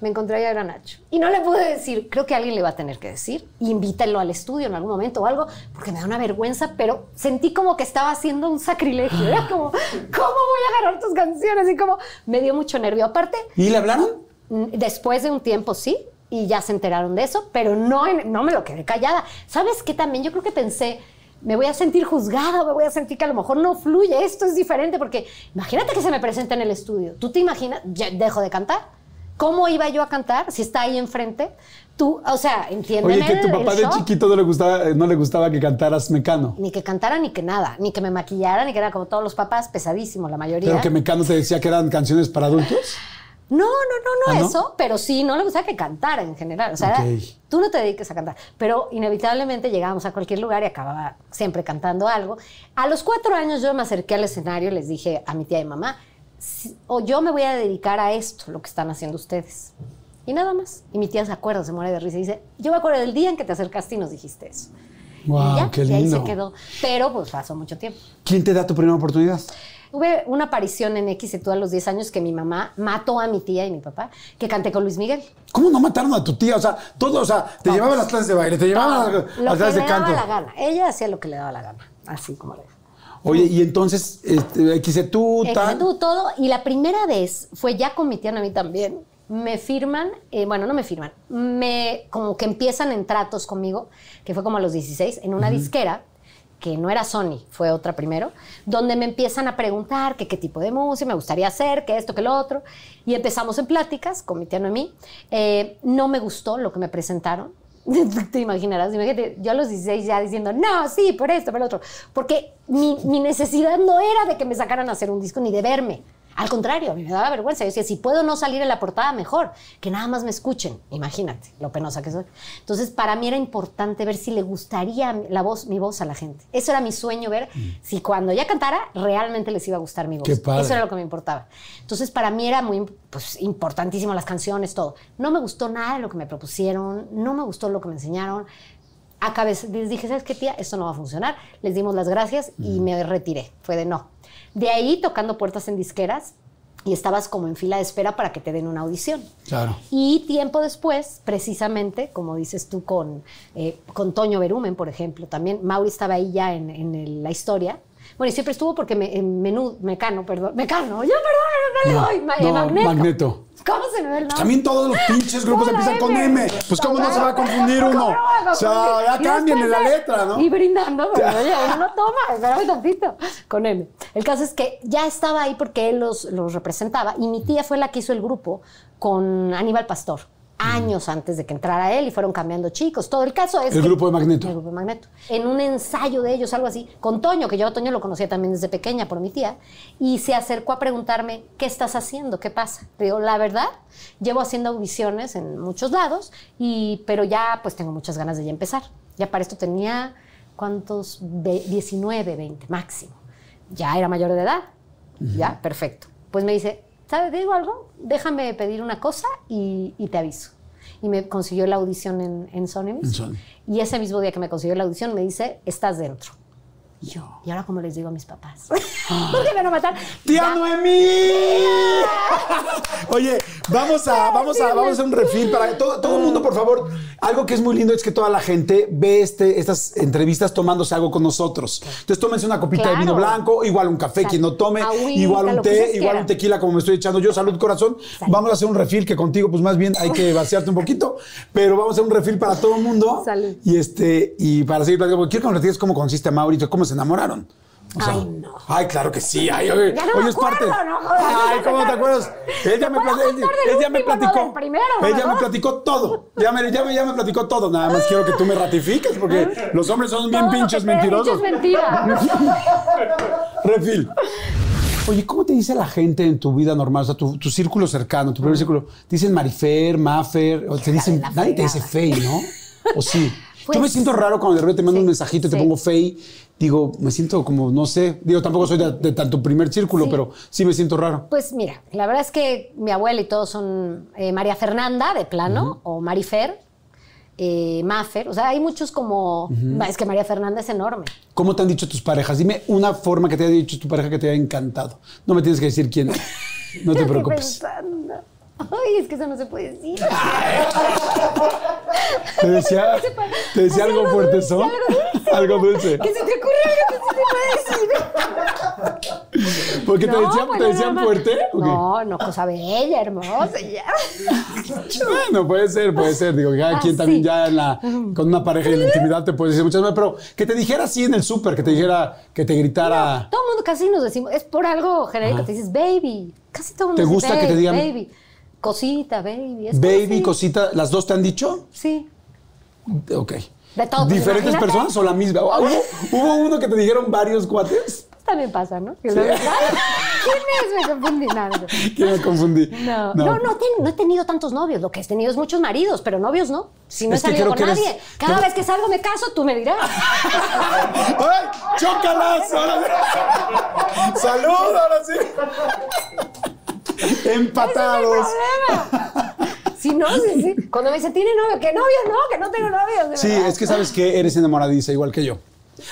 Me encontré a Nacho. Y no le pude decir, creo que alguien le va a tener que decir. Invítalo al estudio en algún momento o algo, porque me da una vergüenza, pero sentí como que estaba haciendo un sacrilegio. Era como, ¿cómo voy a agarrar tus canciones? Y como, me dio mucho nervio. Aparte, ¿Y le hablaron? Mm, Después de un tiempo sí, y ya se enteraron de eso, pero no, no me lo quedé callada. ¿Sabes qué también? Yo creo que pensé, me voy a sentir juzgada, me voy a sentir que a lo mejor no fluye, esto es diferente, porque imagínate que se me presenta en el estudio. ¿Tú te imaginas? Ya dejo de cantar. ¿Cómo iba yo a cantar si está ahí enfrente? Tú, o sea, entiéndeme Oye, que tu el- el papá de shock. chiquito no le gustaba, no le gustaba que cantaras mecano. Ni que cantara, ni que nada, ni que me maquillara, ni que era como todos los papás, pesadísimo la mayoría. Pero que Mecano te decía que eran canciones para adultos. [laughs] No, no, no, no ¿Ah, no? eso, pero sí, no le gustaba que cantara en general. O sea, era- tú no te dediques a cantar. Pero inevitablemente llegábamos a cualquier lugar y acababa siempre cantando algo. A los cuatro años yo me acerqué al escenario y les dije a mi tía y mamá, "Si- o yo me voy a dedicar a esto, lo que están haciendo ustedes. Y nada más. Y mi tía se acuerda, se muere de risa y dice, yo me acuerdo del día en que te acercaste y nos dijiste eso. Wow, y ya, qué y ahí lindo. se quedó. Pero pues pasó mucho tiempo. ¿Quién te da tu primera oportunidad? Tuve una aparición en X tú a los 10 años que mi mamá mató a mi tía y mi papá, que canté con Luis Miguel. ¿Cómo no mataron a tu tía? O sea, todo, o sea, te llevaban a las clases de baile, te llevaban a las, a lo las que clases le de daba canto. la gana. Ella hacía lo que le daba la gana, así como le Oye, y entonces, este, quise tú, tal. Tú, todo. Y la primera vez fue ya con mi tía a mí también. Me firman, eh, bueno, no me firman, me como que empiezan en tratos conmigo, que fue como a los 16, en una disquera, que no era Sony, fue otra primero, donde me empiezan a preguntar que qué tipo de música me gustaría hacer, que esto, que lo otro. Y empezamos en pláticas con mi tía Noemí. Eh, no me gustó lo que me presentaron. [laughs] Te imaginarás, imagínate, yo a los 16 ya diciendo, no, sí, por esto, por lo otro. Porque mi, mi necesidad no era de que me sacaran a hacer un disco ni de verme. Al contrario, a mí me daba vergüenza. Yo decía, si puedo no salir en la portada, mejor. Que nada más me escuchen. Imagínate lo penosa que soy. Entonces, para mí era importante ver si le gustaría la voz, mi voz a la gente. Eso era mi sueño, ver si cuando ya cantara, realmente les iba a gustar mi voz. Qué padre. Eso era lo que me importaba. Entonces, para mí era muy pues, importantísimo las canciones, todo. No me gustó nada de lo que me propusieron, no me gustó lo que me enseñaron. Acabé, les dije, ¿sabes qué, tía? Esto no va a funcionar. Les dimos las gracias y me retiré. Fue de no. De ahí tocando puertas en disqueras y estabas como en fila de espera para que te den una audición. Claro. Y tiempo después, precisamente, como dices tú con, eh, con Toño Berumen, por ejemplo, también Mauri estaba ahí ya en, en el- la historia. Bueno, y siempre estuvo porque me, en menú, Mecano, perdón, Mecano, yo perdón, no, le doy, eh, no, Magneto. Magneto. ¿Cómo se me ve el nombre? También todos los pinches grupos empiezan con M. M. Pues cómo no se va a confundir uno. ¿Cómo no va a O sea, ya Y cámbienle la letra, ¿no? Y brindando, pero oye, uno no toma, espérame tantito, con M. El caso es que ya estaba ahí porque él los, los representaba y mi tía fue la que hizo el grupo con Aníbal Pastor. Años antes de que entrara él y fueron cambiando chicos. Todo el caso es. El que- grupo de Magneto. El grupo de Magneto. En un ensayo de ellos, algo así, con Toño, que yo a Toño lo conocía también desde pequeña por mi tía, y se acercó a preguntarme, ¿qué estás haciendo? ¿Qué pasa? Le digo, la verdad, llevo haciendo audiciones en muchos lados, y, pero ya pues tengo muchas ganas de ya empezar. Ya para esto tenía, ¿cuántos? Ve- 19, 20 máximo. Ya era mayor de edad. Ya, perfecto. Pues me dice, ¿sabes? Digo algo, déjame pedir una cosa y, y te aviso. Y me consiguió la audición en, en Sony Music. En Sony. Y ese mismo día que me consiguió la audición me dice, estás dentro. Y yo, ¿y ahora cómo les digo a mis papás? [laughs] [laughs] ¿Por qué me van a matar? ¡Tía. Noemí! [laughs] Oye, vamos a, vamos a, vamos a hacer un refil para todo, todo el mundo, por favor. Algo que es muy lindo es que toda la gente ve este, estas entrevistas tomándose algo con nosotros. Entonces tómense una copita de vino blanco, igual un café, Exacto. quien no tome, Agüita, igual un té, igual un tequila como me estoy echando yo. Salud, corazón. Salud. Vamos a hacer un refil que contigo, pues más bien hay que vaciarte un poquito, pero vamos a hacer un refil para todo el mundo. Salud. Y este, y para seguir platicando, porque quiero que nos platiques cómo consiste Maurito, cómo se enamoraron. O sea, Ay, no. Ay, claro que sí. Ay, oye, Ya no me es parte. no. Ay, ¿cómo te acuerdas? Ella me, puedo pla- contar del ella me platicó. primero, me platicó todo. Ya me, ya, me, ya me platicó todo. Nada más quiero que tú me ratifiques porque los hombres son bien Todo lo pinches que mentirosos. es mentira. [laughs] Refil. Oye, ¿cómo te dice la gente en tu vida normal? O sea, tu, tu círculo cercano, tu primer círculo. ¿Te dicen Marifer, Mafer? O te dicen, nadie te dice. Fey, ¿no? ¿O sí? [laughs] Yo me Pues, siento raro cuando de repente te mando sí, un mensajito y te pongo Fey. Digo, me siento como, no sé. Digo, tampoco soy de, de tanto primer círculo, Sí. pero sí me siento raro. Pues mira, la verdad es que mi abuela y todos son eh, María Fernanda de plano o Marifer, eh, Mafer. O sea, hay muchos como. Es que María Fernanda es enorme. ¿Cómo te han dicho tus parejas? Dime una forma que te haya dicho tu pareja que te haya encantado. No me tienes que decir quién es. [laughs] No te preocupes. pensando. Ay, es que eso no se puede decir. Te decía, te decía algo algo fuerte, algo dulce. Algo dulce. ¿Qué se te ocurre algo que se puede decir? ¿Porque te, No, decían, pues te decían no, no. fuerte? No, no, cosa bella, hermosa, ya. Bueno, puede ser, puede ser. Digo, cada Ah, quien sí. también ya en la, con una pareja y en la intimidad te puede decir muchas veces, pero que te dijera así en el súper, que te dijera, que te gritara. Todo el mundo casi nos decimos, es por algo genérico, te dices baby. Casi todo el mundo ¿Te dice, gusta que te "Babe, digan- baby? Cosita, baby. es Baby, cosita, ¿las dos te han dicho? Sí. Ok. De todo, pues, ¿Diferentes personas o la misma? ¿Hubo, hubo [laughs] uno que te dijeron varios cuates? Pues también pasa, ¿no? Que luego, "Ay, ¿Quién es? Me confundí. No. [laughs] Que me confundí. No, no, no, ten- no he tenido tantos novios. Lo que he tenido es muchos maridos, pero novios no. Si no Es he salido con eres- nadie. Cada creo- vez que salgo me caso, tú me dirás. [laughs] ¡Ay! ¡Chócalas! Ahora. ¡Salud! Ahora sí. [laughs] Empatados. Si no, sí, sí. Cuando me dice, ¿tiene novio? ¿Qué novio? No, que no tengo novio. Sí, es que sabes que eres enamoradiza, igual que yo.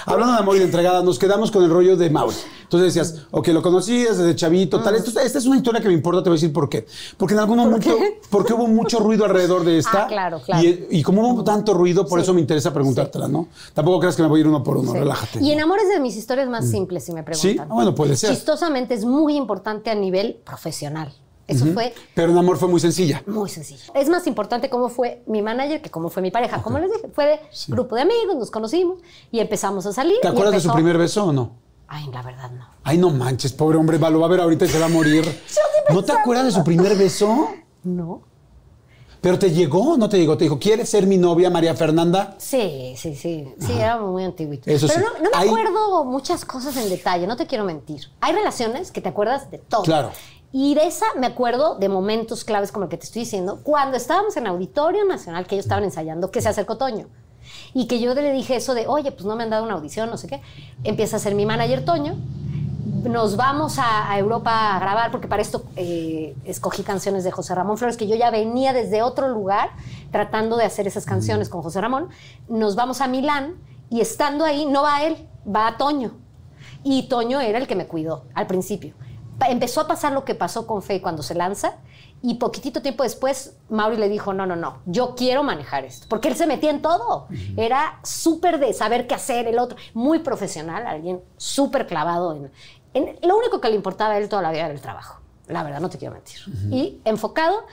Hablando de amor y de entregada, nos quedamos con el rollo de Mauri. Entonces decías, ok, lo conocías desde chavito, tal. Esto- esta es una historia que me importa, te voy a decir por qué. Porque en algún momento, qué? porque hubo mucho ruido alrededor de esta. Ah, claro, claro. Y, y como hubo tanto ruido, por Sí. eso me interesa preguntártela, ¿no? Tampoco creas que me voy a ir uno por uno, Sí. relájate. Y en amor es de mis historias más simples, si me preguntan. ¿Sí? Ah, bueno, puede ser. Chistosamente es muy importante a nivel profesional. Eso fue Pero en amor fue muy sencilla. muy sencillo. Es más importante cómo fue mi manager que cómo fue mi pareja. Como les dije, fue de grupo de amigos, nos conocimos y empezamos a salir. ¿Te acuerdas de su primer beso o no? Ay, la verdad no. Ay, no manches, pobre hombre, va, lo va a ver ahorita y se va a morir. [laughs] ¿No te acuerdas de su primer beso? No. Pero te llegó, ¿no te llegó? Te dijo, ¿quieres ser mi novia, María Fernanda? Sí, sí, sí. Sí, éramos muy antiguitos. Eso Pero sí. no, no me Hay- acuerdo muchas cosas en detalle, no te quiero mentir. Hay relaciones que te acuerdas de todo. Claro. Y de esa me acuerdo de momentos claves como el que te estoy diciendo, cuando estábamos en Auditorio Nacional, que ellos estaban ensayando, que se acercó Toño. Y que yo le dije eso de, oye, pues no me han dado una audición, no sé qué. Empieza a ser mi manager Toño. Nos vamos a, a Europa a grabar, porque para esto eh, escogí canciones de José Ramón Flores, que yo ya venía desde otro lugar tratando de hacer esas canciones con José Ramón. Nos vamos a Milán y estando ahí, no va él, va Toño. Y Toño era el que me cuidó al principio. Empezó a pasar lo que pasó con Faye cuando se lanza y poquitito tiempo después Mauri le dijo, no, no, no, yo quiero manejar esto, porque él se metía en todo. Era súper de saber qué hacer, el otro, muy profesional, alguien súper clavado en, en- Lo único que le importaba a él toda la vida era el trabajo, la verdad, no te quiero mentir. Y enfocado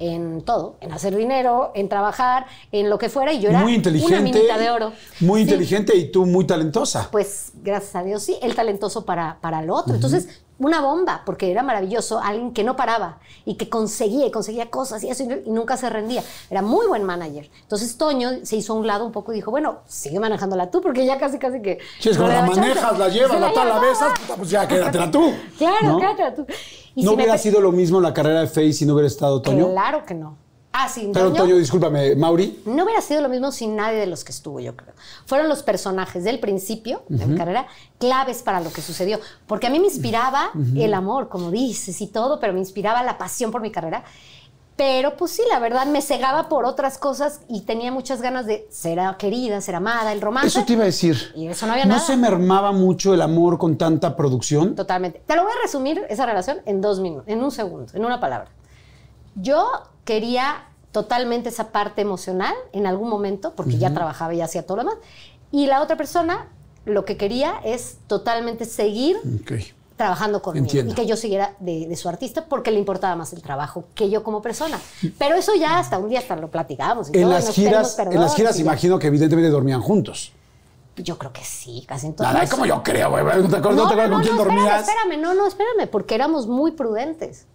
en todo, en hacer dinero, en trabajar, en lo que fuera, y yo era muy inteligente. una minita de oro. Muy Sí inteligente y tú muy talentosa. pues gracias a Dios sí, el talentoso para, para el otro. Entonces, una bomba, porque era maravilloso, alguien que no paraba y que conseguía y conseguía cosas y eso y, y nunca se rendía. Era muy buen manager. Entonces, Toño se hizo a un lado un poco y dijo, bueno, sigue manejándola tú, porque ya casi, casi que... Si es no la manejas, la llevas, la tal, la besas, pues ya quédatela tú. Claro, ¿no? quédatela tú. Y ¿No si hubiera sido lo mismo la carrera de Faye si no hubiera estado Toño? Claro que no. Ah, sin Pero Toño, discúlpame, Mauri. No hubiera sido lo mismo sin nadie de los que estuvo, yo creo. Fueron los personajes del principio de mi carrera claves para lo que sucedió. Porque a mí me inspiraba el amor, como dices, y todo, pero me inspiraba la pasión por mi carrera. Pero pues sí, la verdad, me cegaba por otras cosas y tenía muchas ganas de ser querida, ser amada, el romance. Eso te iba a decir. Y eso no había ¿No nada. se mermaba mucho el amor con tanta producción? Totalmente. Te lo voy a resumir esa relación en dos minutos, en un segundo, en una palabra. Yo quería totalmente esa parte emocional en algún momento, porque ya trabajaba y ya hacía todo lo demás. Y la otra persona lo que quería es totalmente seguir trabajando conmigo Entiendo. y que yo siguiera de, de su artista porque le importaba más el trabajo que yo como persona. Pero eso ya hasta un día hasta lo platicamos. y En las giras, en las giras imagino que evidentemente dormían juntos. Yo creo que sí, casi en todos. Nada, como yo creo, güey. ¿No te acuerdas, no, te acuerdas con quién espérame, dormías? Espérame, no, no, espérame, porque éramos muy prudentes.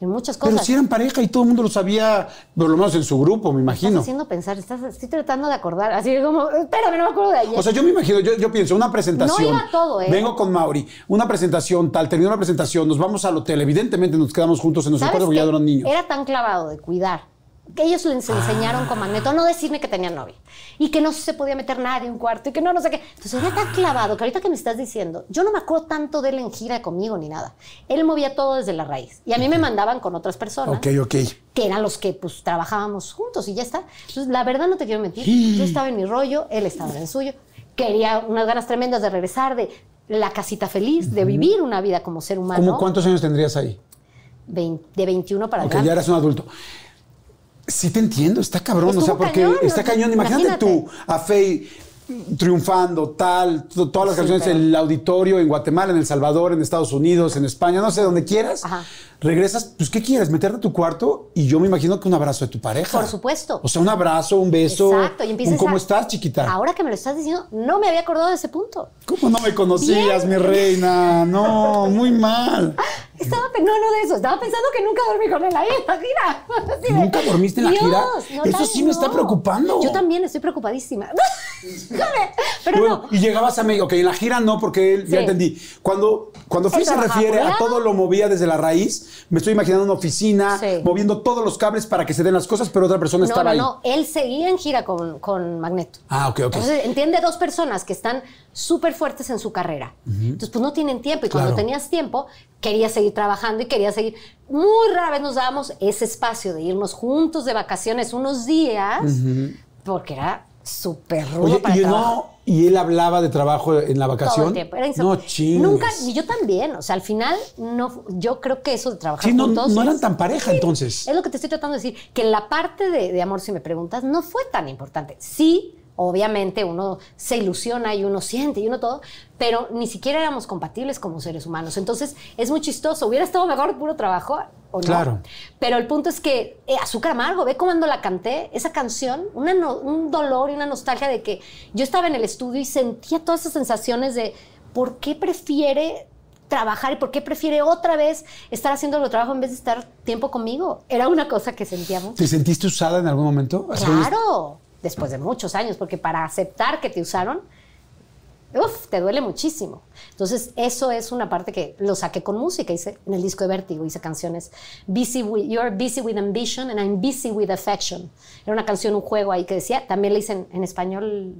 En muchas cosas. Pero si eran pareja y todo el mundo lo sabía, por lo menos en su grupo, me imagino. Estás haciendo pensar, estás, estoy tratando de acordar, así como, espérame, no me acuerdo de ayer. O sea, yo me imagino, yo, yo pienso, una presentación. No iba todo, ¿eh? Vengo con Mauri, una presentación, tal, terminó la presentación, nos vamos al hotel, evidentemente nos quedamos juntos en nuestro ¿Sabes cuarto porque ya eran niños. Era tan clavado de cuidar que ellos les enseñaron con Magneto a no decirme que tenían novia y que no se podía meter nadie en un cuarto y que no, no sé qué. Entonces era tan clavado que ahorita que me estás diciendo, yo no me acuerdo tanto de él en gira conmigo ni nada. Él movía todo desde la raíz y a mí me mandaban con otras personas Ok, ok. que eran los que pues trabajábamos juntos y ya está. Entonces, la verdad no te quiero mentir, Sí. yo estaba en mi rollo, él estaba en el suyo, quería unas ganas tremendas de regresar, de la casita feliz, de vivir una vida como ser humano. ¿Cómo cuántos años tendrías ahí? De 21 para adelante. ya eras un adulto. Sí te entiendo, está cabrón, o sea, porque cañón, está cañón. Imagínate, imagínate. tú, a Fey triunfando, tal, to- todas las Sí, canciones, pero- el auditorio en Guatemala, en El Salvador, en Estados Unidos, en España, no sé, donde quieras. Ajá. Regresas, pues, ¿qué quieres? Meterte a tu cuarto y yo me imagino que un abrazo de tu pareja. Por supuesto. O sea, un abrazo, un beso. Exacto, y empiezas un ¿Cómo a- estás, chiquita? Ahora que me lo estás diciendo, no me había acordado de ese punto. ¿Cómo no me conocías, Bien. mi reina? No, muy mal. [laughs] Estaba, no, no de eso. Estaba pensando que nunca dormí con él ahí en la gira. [laughs] De, ¿Nunca dormiste en la Dios, gira? no Eso sí me está no. preocupando. Yo también estoy preocupadísima. [laughs] Pero Bueno, no. Y llegabas a México. Ok, en la gira no, porque él, ya Sí. entendí. Cuando, cuando Él se refiere a todo lo movía desde la raíz, me estoy imaginando una oficina, Sí. moviendo todos los cables para que se den las cosas, pero otra persona No, estaba no, ahí. no. Él seguía en gira con, con Magneto. Ah, ok, ok. Entonces, entiende dos personas que están súper fuertes en su carrera. Entonces, pues no tienen tiempo. Y cuando Claro. tenías tiempo, querías seguir trabajando y querías seguir. Muy rara vez nos dábamos ese espacio de irnos juntos de vacaciones unos días, porque era súper rudo Oye, para y, no, y él hablaba de trabajo en la vacación. Todo el tiempo. Era no, chingues. Nunca, y yo también. O sea, al final, no, yo creo que eso de trabajar Sí, no, juntos. no eran tan pareja entonces. Es lo que te estoy tratando de decir, que la parte de, de amor, si me preguntas, no fue tan importante. Sí, obviamente uno se ilusiona y uno siente y uno todo, pero ni siquiera éramos compatibles como seres humanos. Entonces, es muy chistoso. Hubiera estado mejor puro trabajo o no. Claro. Pero el punto es que eh, Azúcar Amargo, ve cuando la canté, esa canción, una no- un dolor y una nostalgia de que yo estaba en el estudio y sentía todas esas sensaciones de por qué prefiere trabajar y por qué prefiere otra vez estar haciendo el trabajo en vez de estar tiempo conmigo. Era una cosa que sentíamos. ¿Te sentiste usada en algún momento? Claro, después de muchos años, porque para aceptar que te usaron, uf, te duele muchísimo. Entonces, eso es una parte que lo saqué con música. Hice en el disco de Vértigo, hice canciones. Busy with, You're busy with ambition and I'm busy with affection. Era una canción, un juego ahí que decía, también le hice en, en español,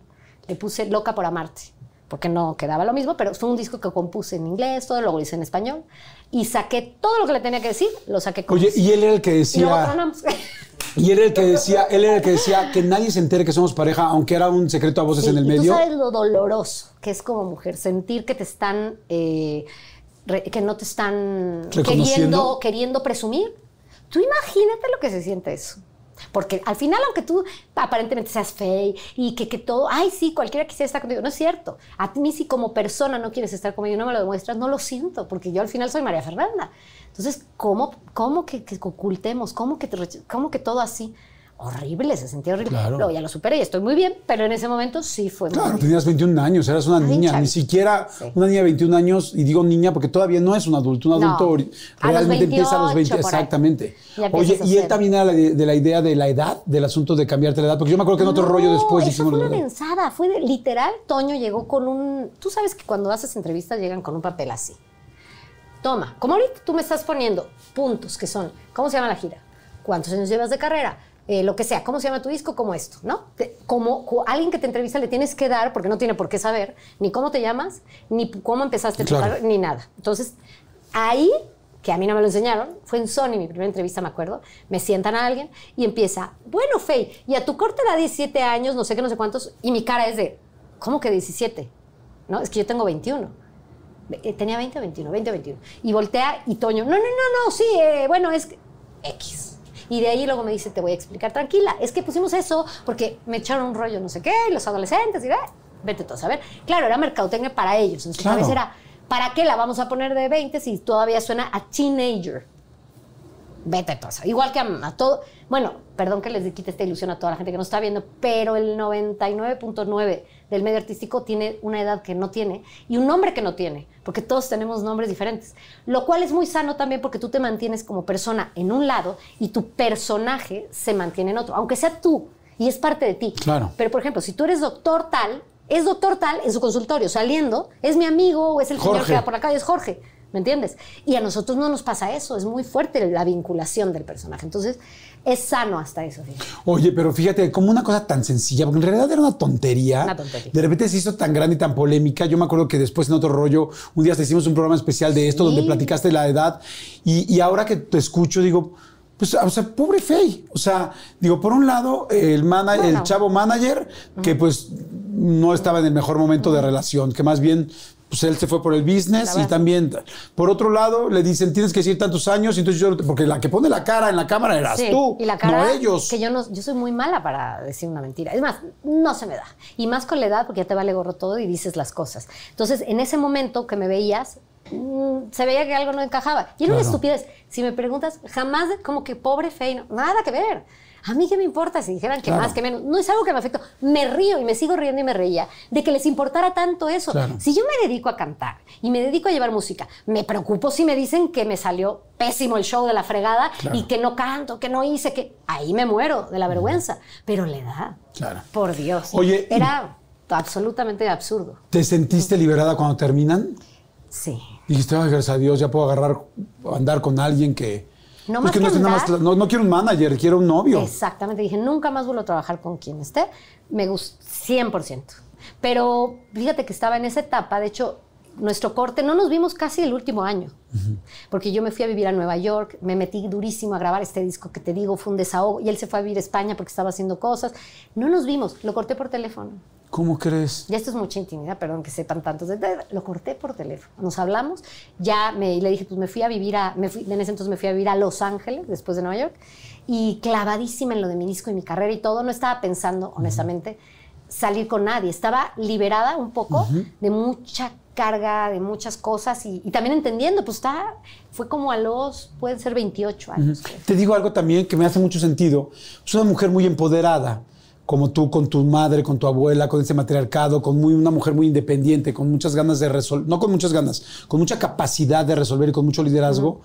le puse Loca por amarte, porque no quedaba lo mismo, pero fue un disco que compuse en inglés, todo, lo hice en español. Y saqué todo lo que le tenía que decir, lo saqué con Oye, música. y él era el que Y decía. tronamos. [laughs] Y él era el que decía, él era el que decía que nadie se entere que somos pareja, aunque era un secreto a voces Sí, en el y medio. Tú sabes lo doloroso que es como mujer, sentir que te están, eh, re- que no te están queriendo, queriendo presumir. Tú imagínate lo que se siente eso. Porque al final, aunque tú aparentemente seas fea y que, que todo, ay, sí, cualquiera quisiera estar contigo, no es cierto. A mí si como persona no quieres estar conmigo y no me lo demuestras, no lo siento, porque yo al final soy María Fernanda. Entonces, ¿cómo, cómo que, que ocultemos? ¿Cómo que, cómo que todo así? Horrible, se sentía horrible. Claro. Luego ya lo superé y estoy muy bien, pero en ese momento sí fue muy Claro, tenías 21 años, eras una Ay, niña, ni siquiera Sí. una niña de 21 años, y digo niña porque todavía no es un adulto, un No, adulto los realmente empieza a los 20, 28 por ahí. exactamente. Oye, y él también era de, de la idea de la edad, del asunto de cambiarte la edad, porque yo me acuerdo que en otro No, rollo después eso dijimos fue una mensada, fue de- literal. Toño llegó con un. Tú sabes que cuando haces entrevistas llegan con un papel así. Toma, como ahorita tú me estás poniendo puntos que son, ¿cómo se llama la gira? ¿Cuántos años llevas de carrera? Eh, lo que sea, ¿cómo se llama tu disco? Como esto, ¿no? Te- como co- alguien que te entrevista le tienes que dar, porque no tiene por qué saber, ni cómo te llamas, ni cómo empezaste Claro. carrera, ni nada. Entonces, ahí, que a mí no me lo enseñaron, fue en Sony, mi primera entrevista, me acuerdo, me sientan a alguien y empieza, bueno, Fey, y a tu corte da 17 años, no sé qué, no sé cuántos, y mi cara es de, ¿cómo que 17? No, es que yo tengo 21. Eh, Tenía 20 o 21, 20 o 21. Y voltea y Toño, no, no, no, no, sí, eh, bueno, es X. Y de ahí luego me dice, te voy a explicar, tranquila, es que pusimos eso porque me echaron un rollo no sé qué, y los adolescentes, y eh, vete tú a saber. Claro, era mercadotecnia para ellos, en su Claro. cabeza era, ¿para qué la vamos a poner de 20 si todavía suena a teenager? Vete tú a saber. Igual que a, a todo, bueno, perdón que les quite esta ilusión a toda la gente que nos está viendo, pero el 99.9 del medio artístico tiene una edad que no tiene y un nombre que no tiene, porque todos tenemos nombres diferentes. Lo cual es muy sano también porque tú te mantienes como persona en un lado y tu personaje se mantiene en otro, aunque sea tú y es parte de ti. Claro. Pero, por ejemplo, si tú eres doctor tal, es doctor tal en su consultorio, saliendo, es mi amigo o es el señor que va por la calle, es Jorge. ¿Me entiendes? Y a nosotros no nos pasa eso, es muy fuerte la vinculación del personaje. Entonces, es sano hasta eso. fíjate. Oye, pero fíjate, como una cosa tan sencilla, porque en realidad era una tontería. Una tontería. De repente se hizo tan grande y tan polémica. Yo me acuerdo que después en otro rollo, un día te hicimos un programa especial de esto, Sí. donde platicaste la edad. Y, y ahora que te escucho, digo, pues, o sea, pobre Fey. O sea, digo, por un lado, el, mana- el Bueno. chavo manager, que pues no estaba en el mejor momento de relación, que más bien. Pues él se fue por el business y también, por otro lado, le dicen, tienes que decir tantos años, entonces yo, porque la que pone la cara en la cámara eras Sí, tú, y la cara, no ellos. que yo no, yo soy muy mala para decir una mentira. Es más, no se me da. Y más con la edad, porque ya te vale gorro todo y dices las cosas. Entonces, en ese momento que me veías, mm, se veía que algo no encajaba. Y era una Claro. estupidez. Si me preguntas, jamás como que pobre Fey, nada que ver. A mí qué me importa si dijeran que Claro. más, que menos. No es algo que me afectó. Me río y me sigo riendo y me reía de que les importara tanto eso. Claro. Si yo me dedico a cantar y me dedico a llevar música, me preocupo si me dicen que me salió pésimo el show de la fregada Claro. y que no canto, que no hice, que ahí me muero de la vergüenza. Pero la edad, Claro. por Dios, Oye, era absolutamente absurdo. ¿Te sentiste liberada cuando terminan? Sí. Dijiste, ay, gracias a Dios, ya puedo agarrar, andar con alguien que... No pues más que no, que esté nada andar. más- no, no quiero un manager, quiero un novio. Exactamente, dije, nunca más vuelvo a trabajar con quien esté. Me gusta 100%. Pero fíjate que estaba en esa etapa, de hecho, nuestro corte, no nos vimos casi el último año, porque yo me fui a vivir a Nueva York, me metí durísimo a grabar este disco que te digo, fue un desahogo, y él se fue a vivir a España porque estaba haciendo cosas. No nos vimos, lo corté por teléfono. ¿Cómo crees? Ya esto es mucha intimidad, perdón que sepan tantos detalles. Lo corté por teléfono. Nos hablamos. Ya me, le dije, pues me fui a vivir a. Me fui, en ese entonces me fui a vivir a Los Ángeles, después de Nueva York. Y clavadísima en lo de mi disco y mi carrera y todo. No estaba pensando, honestamente, salir con nadie. Estaba liberada un poco de mucha carga, de muchas cosas y, y también entendiendo, pues está. Fue como a los. Pueden ser 28 años. creo. Te digo algo también que me hace mucho sentido. Es una mujer muy empoderada, como tú, con tu madre, con tu abuela, con ese matriarcado, con muy, una mujer muy independiente, con muchas ganas de resolver, no con muchas ganas, con mucha capacidad de resolver y con mucho liderazgo.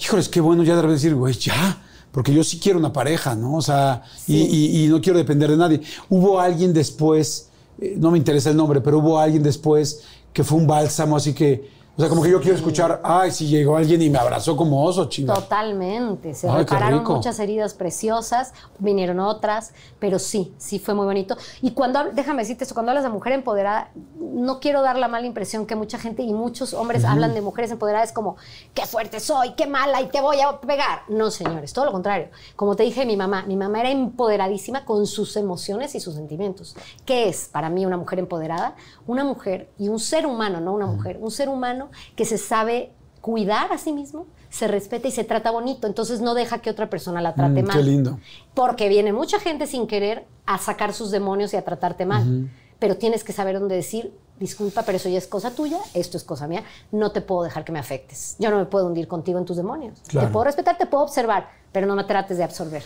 Híjoles, qué bueno ya de decir, güey, ya. Porque yo sí quiero una pareja, ¿no? O sea, y- y, y no quiero depender de nadie. Hubo alguien después, eh, no me interesa el nombre, pero hubo alguien después que fue un bálsamo, así que, o sea, como que yo quiero escuchar, ay, si llegó alguien y me abrazó como oso, chingada. Totalmente. Se Ay, repararon muchas heridas preciosas, vinieron otras, pero sí, sí fue muy bonito. Y cuando, déjame decirte esto, cuando hablas de mujer empoderada, no quiero dar la mala impresión que mucha gente y muchos hombres hablan de mujeres empoderadas como, qué fuerte soy, qué mala y te voy a pegar. No, señores, todo lo contrario. Como te dije, mi mamá, mi mamá era empoderadísima con sus emociones y sus sentimientos. ¿Qué es para mí una mujer empoderada? Una mujer y un ser humano, no una mujer, un ser humano que se sabe cuidar a sí mismo, se respeta y se trata bonito, entonces no deja que otra persona la trate Mm, mal. qué lindo. Porque viene mucha gente sin querer a sacar sus demonios y a tratarte mal. Pero tienes que saber dónde decir, disculpa, pero eso ya es cosa tuya, esto es cosa mía, no te puedo dejar que me afectes. Yo no me puedo hundir contigo en tus demonios. Claro. Te puedo respetar, te puedo observar, pero no me trates de absorber.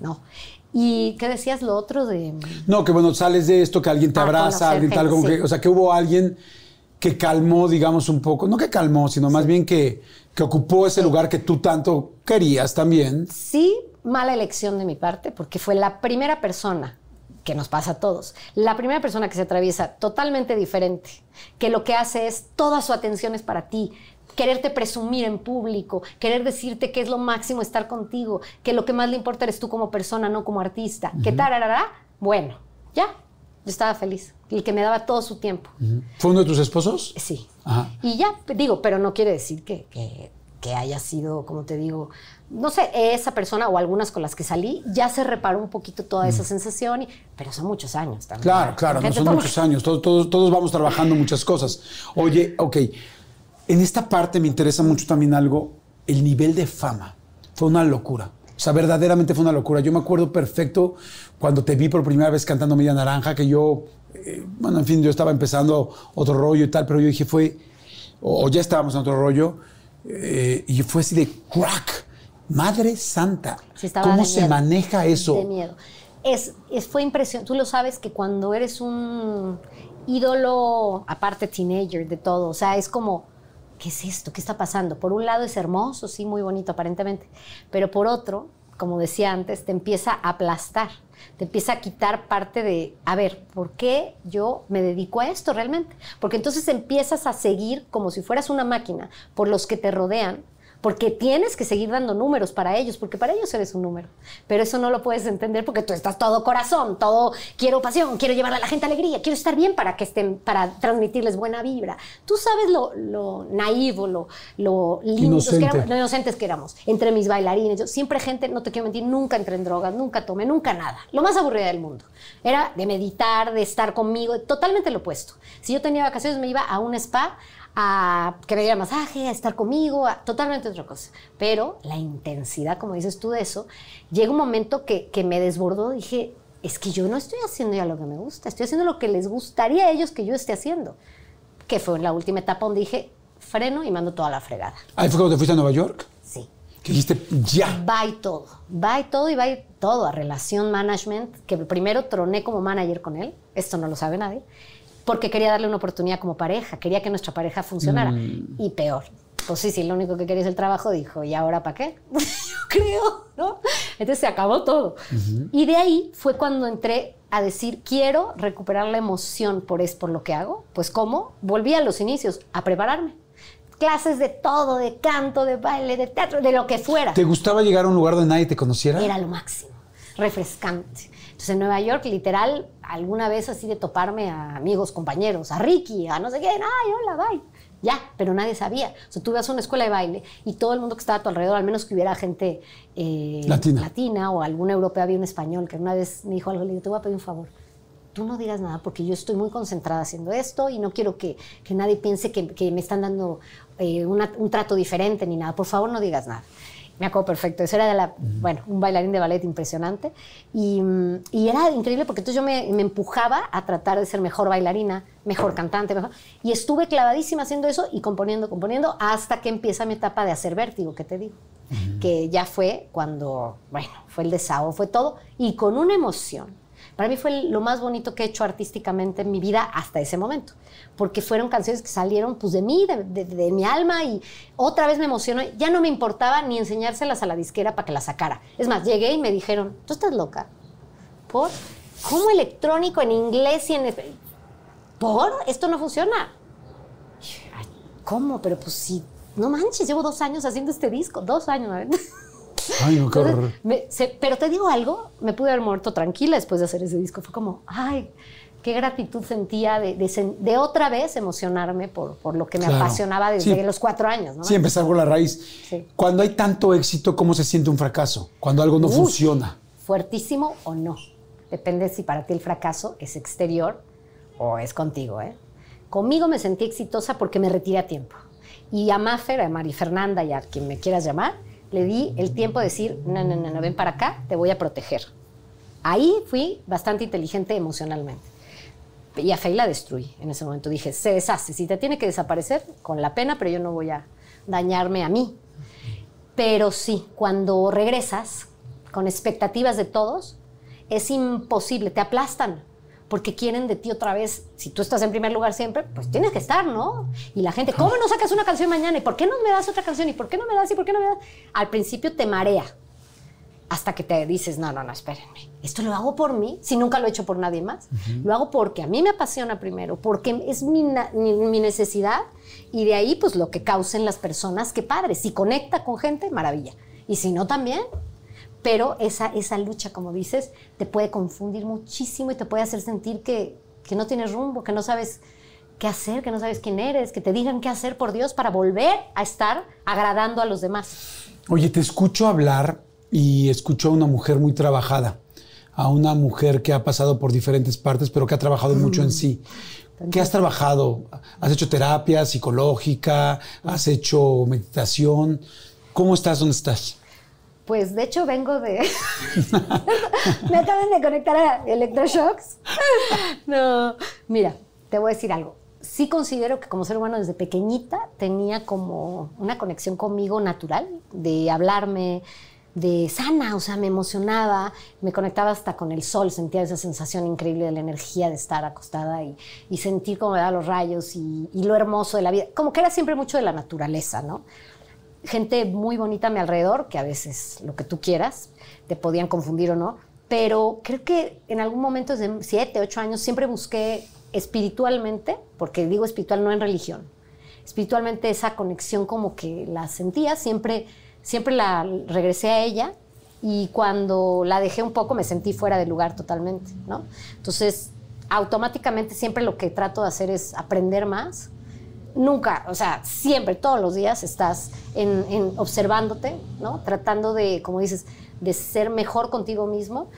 No. ¿Y qué decías lo otro de...? No, que bueno, sales de esto, que alguien te Ah, abraza, alguien tal, gente, como sí. que, o sea, que hubo alguien que calmó, digamos, un poco, no que calmó, sino más bien que, que ocupó ese lugar que tú tanto querías también. Sí, mala elección de mi parte, porque fue la primera persona que nos pasa a todos, la primera persona que se atraviesa totalmente diferente, que lo que hace es toda su atención es para ti, quererte presumir en público, querer decirte que es lo máximo estar contigo, que lo que más le importa eres tú como persona, no como artista, que tararara, bueno, ya, yo estaba feliz, el que me daba todo su tiempo. ¿Fue uno de tus esposos? Sí. Ajá. Y ya, digo, pero no quiere decir que, que- que haya sido, como te digo, no sé, esa persona o algunas con las que salí, ya se reparó un poquito toda esa sensación, y- pero son muchos años también. Claro, claro, no son muchos años, todos, todos, todos vamos trabajando muchas cosas. Oye, ok, en esta parte me interesa mucho también algo, el nivel de fama. Fue una locura. O sea, verdaderamente fue una locura. Yo me acuerdo perfecto cuando te vi por primera vez cantando Media Naranja, que yo, eh, bueno, en fin, yo estaba empezando otro rollo y tal, pero yo dije, fue, o, o ya estábamos en otro rollo, eh, y fue así de crack. Madre Santa, Sí, ¿cómo se miedo. maneja eso? De miedo. es, es, fue impresionante. Tú lo sabes que cuando eres un ídolo, aparte teenager de todo, o sea, es como, ¿qué es esto? ¿Qué está pasando? Por un lado es hermoso, sí, muy bonito aparentemente, pero por otro, como decía antes, te empieza a aplastar, te empieza a quitar parte de, a ver, ¿por qué yo me dedico a esto realmente? Porque entonces empiezas a seguir como si fueras una máquina por los que te rodean porque tienes que seguir dando números para ellos, porque para ellos eres un número. Pero eso no lo puedes entender porque tú estás todo corazón, todo quiero pasión, quiero llevar a la gente alegría, quiero estar bien para que estén, para transmitirles buena vibra. Tú sabes lo, lo naivo, lo, lo lindos que éramos, lo inocentes que éramos, entre mis bailarines. Yo, siempre gente, no te quiero mentir, nunca entré en drogas, nunca tomé, nunca nada. Lo más aburrido del mundo. Era de meditar, de estar conmigo, totalmente lo opuesto. Si yo tenía vacaciones, me iba a un spa a que me diera masaje, a estar conmigo, a, totalmente otra cosa. Pero la intensidad, como dices tú de eso, llega un momento que, que me desbordó, dije, es que yo no estoy haciendo ya lo que me gusta, estoy haciendo lo que les gustaría a ellos que yo esté haciendo. Que fue en la última etapa donde dije, freno y mando toda la fregada. ¿Ahí fue cuando te fuiste a Nueva York? Sí. Que dijiste, ya. Va y todo, va y todo y va y todo a relación management, que primero troné como manager con él, esto no lo sabe nadie, porque quería darle una oportunidad como pareja, quería que nuestra pareja funcionara. Mm. Y peor. Pues sí, sí, lo único que quería es el trabajo, dijo, ¿y ahora para qué? [laughs] Yo creo, ¿no? Entonces se acabó todo. Y de ahí fue cuando entré a decir, quiero recuperar la emoción por, es, por lo que hago. Pues ¿cómo? Volví a los inicios, a prepararme. Clases de todo, de canto, de baile, de teatro, de lo que fuera. ¿Te gustaba llegar a un lugar donde nadie te conociera? Era lo máximo, refrescante. Entonces en Nueva York, literal, alguna vez así de toparme a amigos, compañeros, a Ricky, a no sé quién, ay, hola, bye. Ya, pero nadie sabía. O sea, tú ibas a una escuela de baile y todo el mundo que estaba a tu alrededor, al menos que hubiera gente eh, latina. latina o alguna europea, había un español que una vez me dijo algo, le dije, te voy a pedir un favor. Tú no digas nada porque yo estoy muy concentrada haciendo esto y no quiero que, que nadie piense que, que, me están dando eh, una, un trato diferente ni nada. Por favor, no digas nada me acuerdo perfecto. Eso era de la, bueno, un bailarín de ballet impresionante. Y, y era increíble porque entonces yo me, me, empujaba a tratar de ser mejor bailarina, mejor cantante, mejor. Y estuve clavadísima haciendo eso y componiendo, componiendo, hasta que empieza mi etapa de hacer vértigo, que te digo. Que ya fue cuando, bueno, fue el desahogo, fue todo. Y con una emoción para mí fue lo más bonito que he hecho artísticamente en mi vida hasta ese momento, porque fueron canciones que salieron pues de mí, de, mi alma y otra vez me emocionó. Ya no me importaba ni enseñárselas a la disquera para que la sacara. Es más, llegué y me dijeron, ¿tú estás loca? ¿Por? ¿Cómo electrónico en inglés y en... ¿Por? Esto no funciona. ¿Cómo? Pero pues sí, no manches, llevo dos años haciendo este disco, dos años. Ay, no, qué horror. pero te digo algo, me pude haber muerto tranquila después de hacer ese disco. Fue como, ay, qué gratitud sentía de, de, otra vez emocionarme por, por lo que me apasionaba desde los cuatro años. ¿no? Sí, empezar por la raíz. Cuando hay tanto éxito, ¿cómo se siente un fracaso? Cuando algo no funciona. Fuertísimo o no. Depende si para ti el fracaso es exterior o es contigo. ¿eh? Conmigo me sentí exitosa porque me retiré a tiempo. Y a Maffer, a Mari Fernanda y a quien me quieras llamar, le di el tiempo de decir, no, no, no, no, ven para acá, te voy a proteger. Ahí fui bastante inteligente emocionalmente. Y a Fey la destruí en ese momento. Dije, se deshace. Si te tiene que desaparecer, con la pena, pero yo no voy a dañarme a mí. Pero sí, cuando regresas con expectativas de todos, es imposible, te aplastan porque quieren de ti otra vez, si tú estás en primer lugar siempre, pues tienes que estar, ¿no? Y la gente, ¿cómo no sacas una canción mañana? ¿Y por qué no me das otra canción? ¿Y por qué no me das? ¿Y por qué no me das? Al principio te marea, hasta que te dices, no, no, no, espérenme, esto lo hago por mí, si nunca lo he hecho por nadie más, lo hago porque a mí me apasiona primero, porque es mi, mi, necesidad y de ahí pues lo que causen las personas, qué padre, si conecta con gente, maravilla, y si no también, pero esa, esa lucha, como dices, te puede confundir muchísimo y te puede hacer sentir que, que no tienes rumbo, que no sabes qué hacer, que no sabes quién eres, que te digan qué hacer por Dios para volver a estar agradando a los demás. Oye, te escucho hablar y escucho a una mujer muy trabajada, a una mujer que ha pasado por diferentes partes, pero que ha trabajado mucho en sí. ¿Qué has trabajado? ¿Has hecho terapia psicológica? ¿Has hecho meditación? ¿Cómo estás? ¿Dónde estás? Pues de hecho vengo de... [laughs] Me acaban de conectar a electroshocks. no, mira, te voy a decir algo. Sí considero que como ser humano desde pequeñita tenía como una conexión conmigo natural, de hablarme, de sana, o sea, me emocionaba, me conectaba hasta con el sol, sentía esa sensación increíble de la energía de estar acostada y, y sentir cómo me daban los rayos y, y, lo hermoso de la vida, como que era siempre mucho de la naturaleza, ¿no? Gente muy bonita a mi alrededor, que a veces lo que tú quieras, te podían confundir o no, pero creo que en algún momento, desde siete, ocho años, siempre busqué espiritualmente, porque digo espiritual no en religión, espiritualmente esa conexión como que la sentía, siempre siempre la regresé a ella y cuando la dejé un poco me sentí fuera de lugar totalmente, ¿no? Entonces, automáticamente siempre lo que trato de hacer es aprender más. Nunca, o sea, siempre, todos los días estás en, observándote, ¿no? Tratando de, como dices, de ser mejor contigo mismo.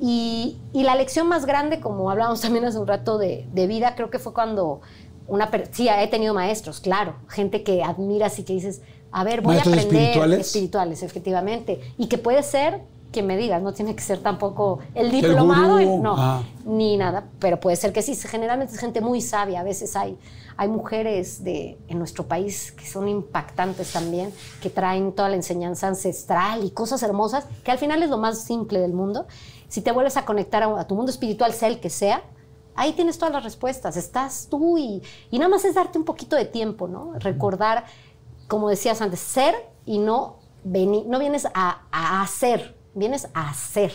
Y, la lección más grande, como hablábamos [laughs] también hace un rato de, de vida, creo que fue cuando una... Sí, he tenido maestros, claro, gente que admiras y que dices, a ver, voy a aprender espirituales? espirituales, efectivamente. Y que puede ser que me digas, no tiene que ser tampoco el diplomado, no, ah. ni nada, pero puede ser que sí. Generalmente es gente muy sabia, a veces hay, hay mujeres de, en nuestro país que son impactantes también, que traen toda la enseñanza ancestral y cosas hermosas, que al final es lo más simple del mundo. Si te vuelves a conectar a, tu mundo espiritual, sea el que sea, ahí tienes todas las respuestas, estás tú y, y nada más es darte un poquito de tiempo, ¿no? Recordar como decías antes, ser y no venir, no vienes a, hacer, vienes a hacer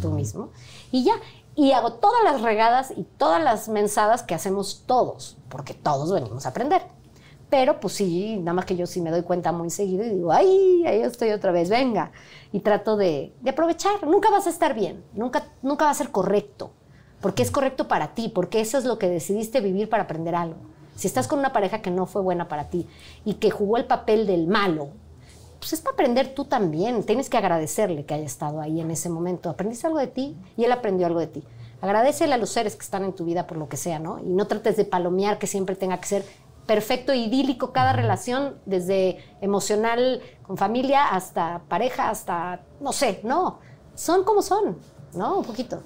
tú mismo. Y ya, y hago todas las regadas y todas las mensadas que hacemos todos, porque todos venimos a aprender. Pero pues sí, nada más que yo sí me doy cuenta muy seguido y digo, ay, ahí estoy otra vez, venga. Y trato de, de aprovechar. Nunca vas a estar bien, nunca, nunca va a ser correcto, porque es correcto para ti, porque eso es lo que decidiste vivir para aprender algo. Si estás con una pareja que no fue buena para ti y que jugó el papel del malo, pues es para aprender tú también. Tienes que agradecerle que haya estado ahí en ese momento. Aprendiste algo de ti y él aprendió algo de ti. Agradecele a los seres que están en tu vida por lo que sea, ¿no? Y no trates de palomear que siempre tenga que ser perfecto idílico cada relación, desde emocional con familia hasta pareja, hasta, no sé, no. Son como son, ¿no? Un poquito.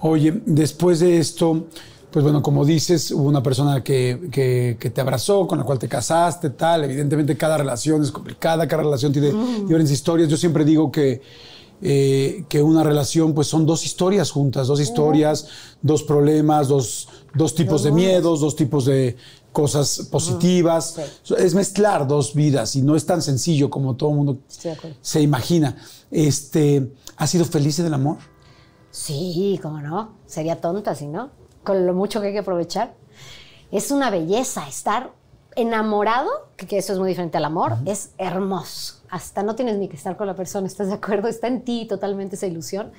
Oye, después de esto, pues bueno, como dices, hubo una persona que, te abrazó, con la cual te casaste, tal. Evidentemente cada relación es complicada, cada relación tiene diferentes historias. Yo siempre digo que, eh, que una relación pues son dos historias juntas, dos historias, dos problemas, dos, dos tipos de miedos, dos tipos de cosas positivas. Es mezclar dos vidas y no es tan sencillo como todo el mundo se imagina. Este, ¿Has sido feliz en el amor? Sí, cómo no. Sería tonta si no con lo mucho que hay que aprovechar. Es una belleza estar enamorado, que, eso es muy diferente al amor, es hermoso. Hasta no tienes ni que estar con la persona, ¿estás de acuerdo? Está en ti totalmente esa ilusión.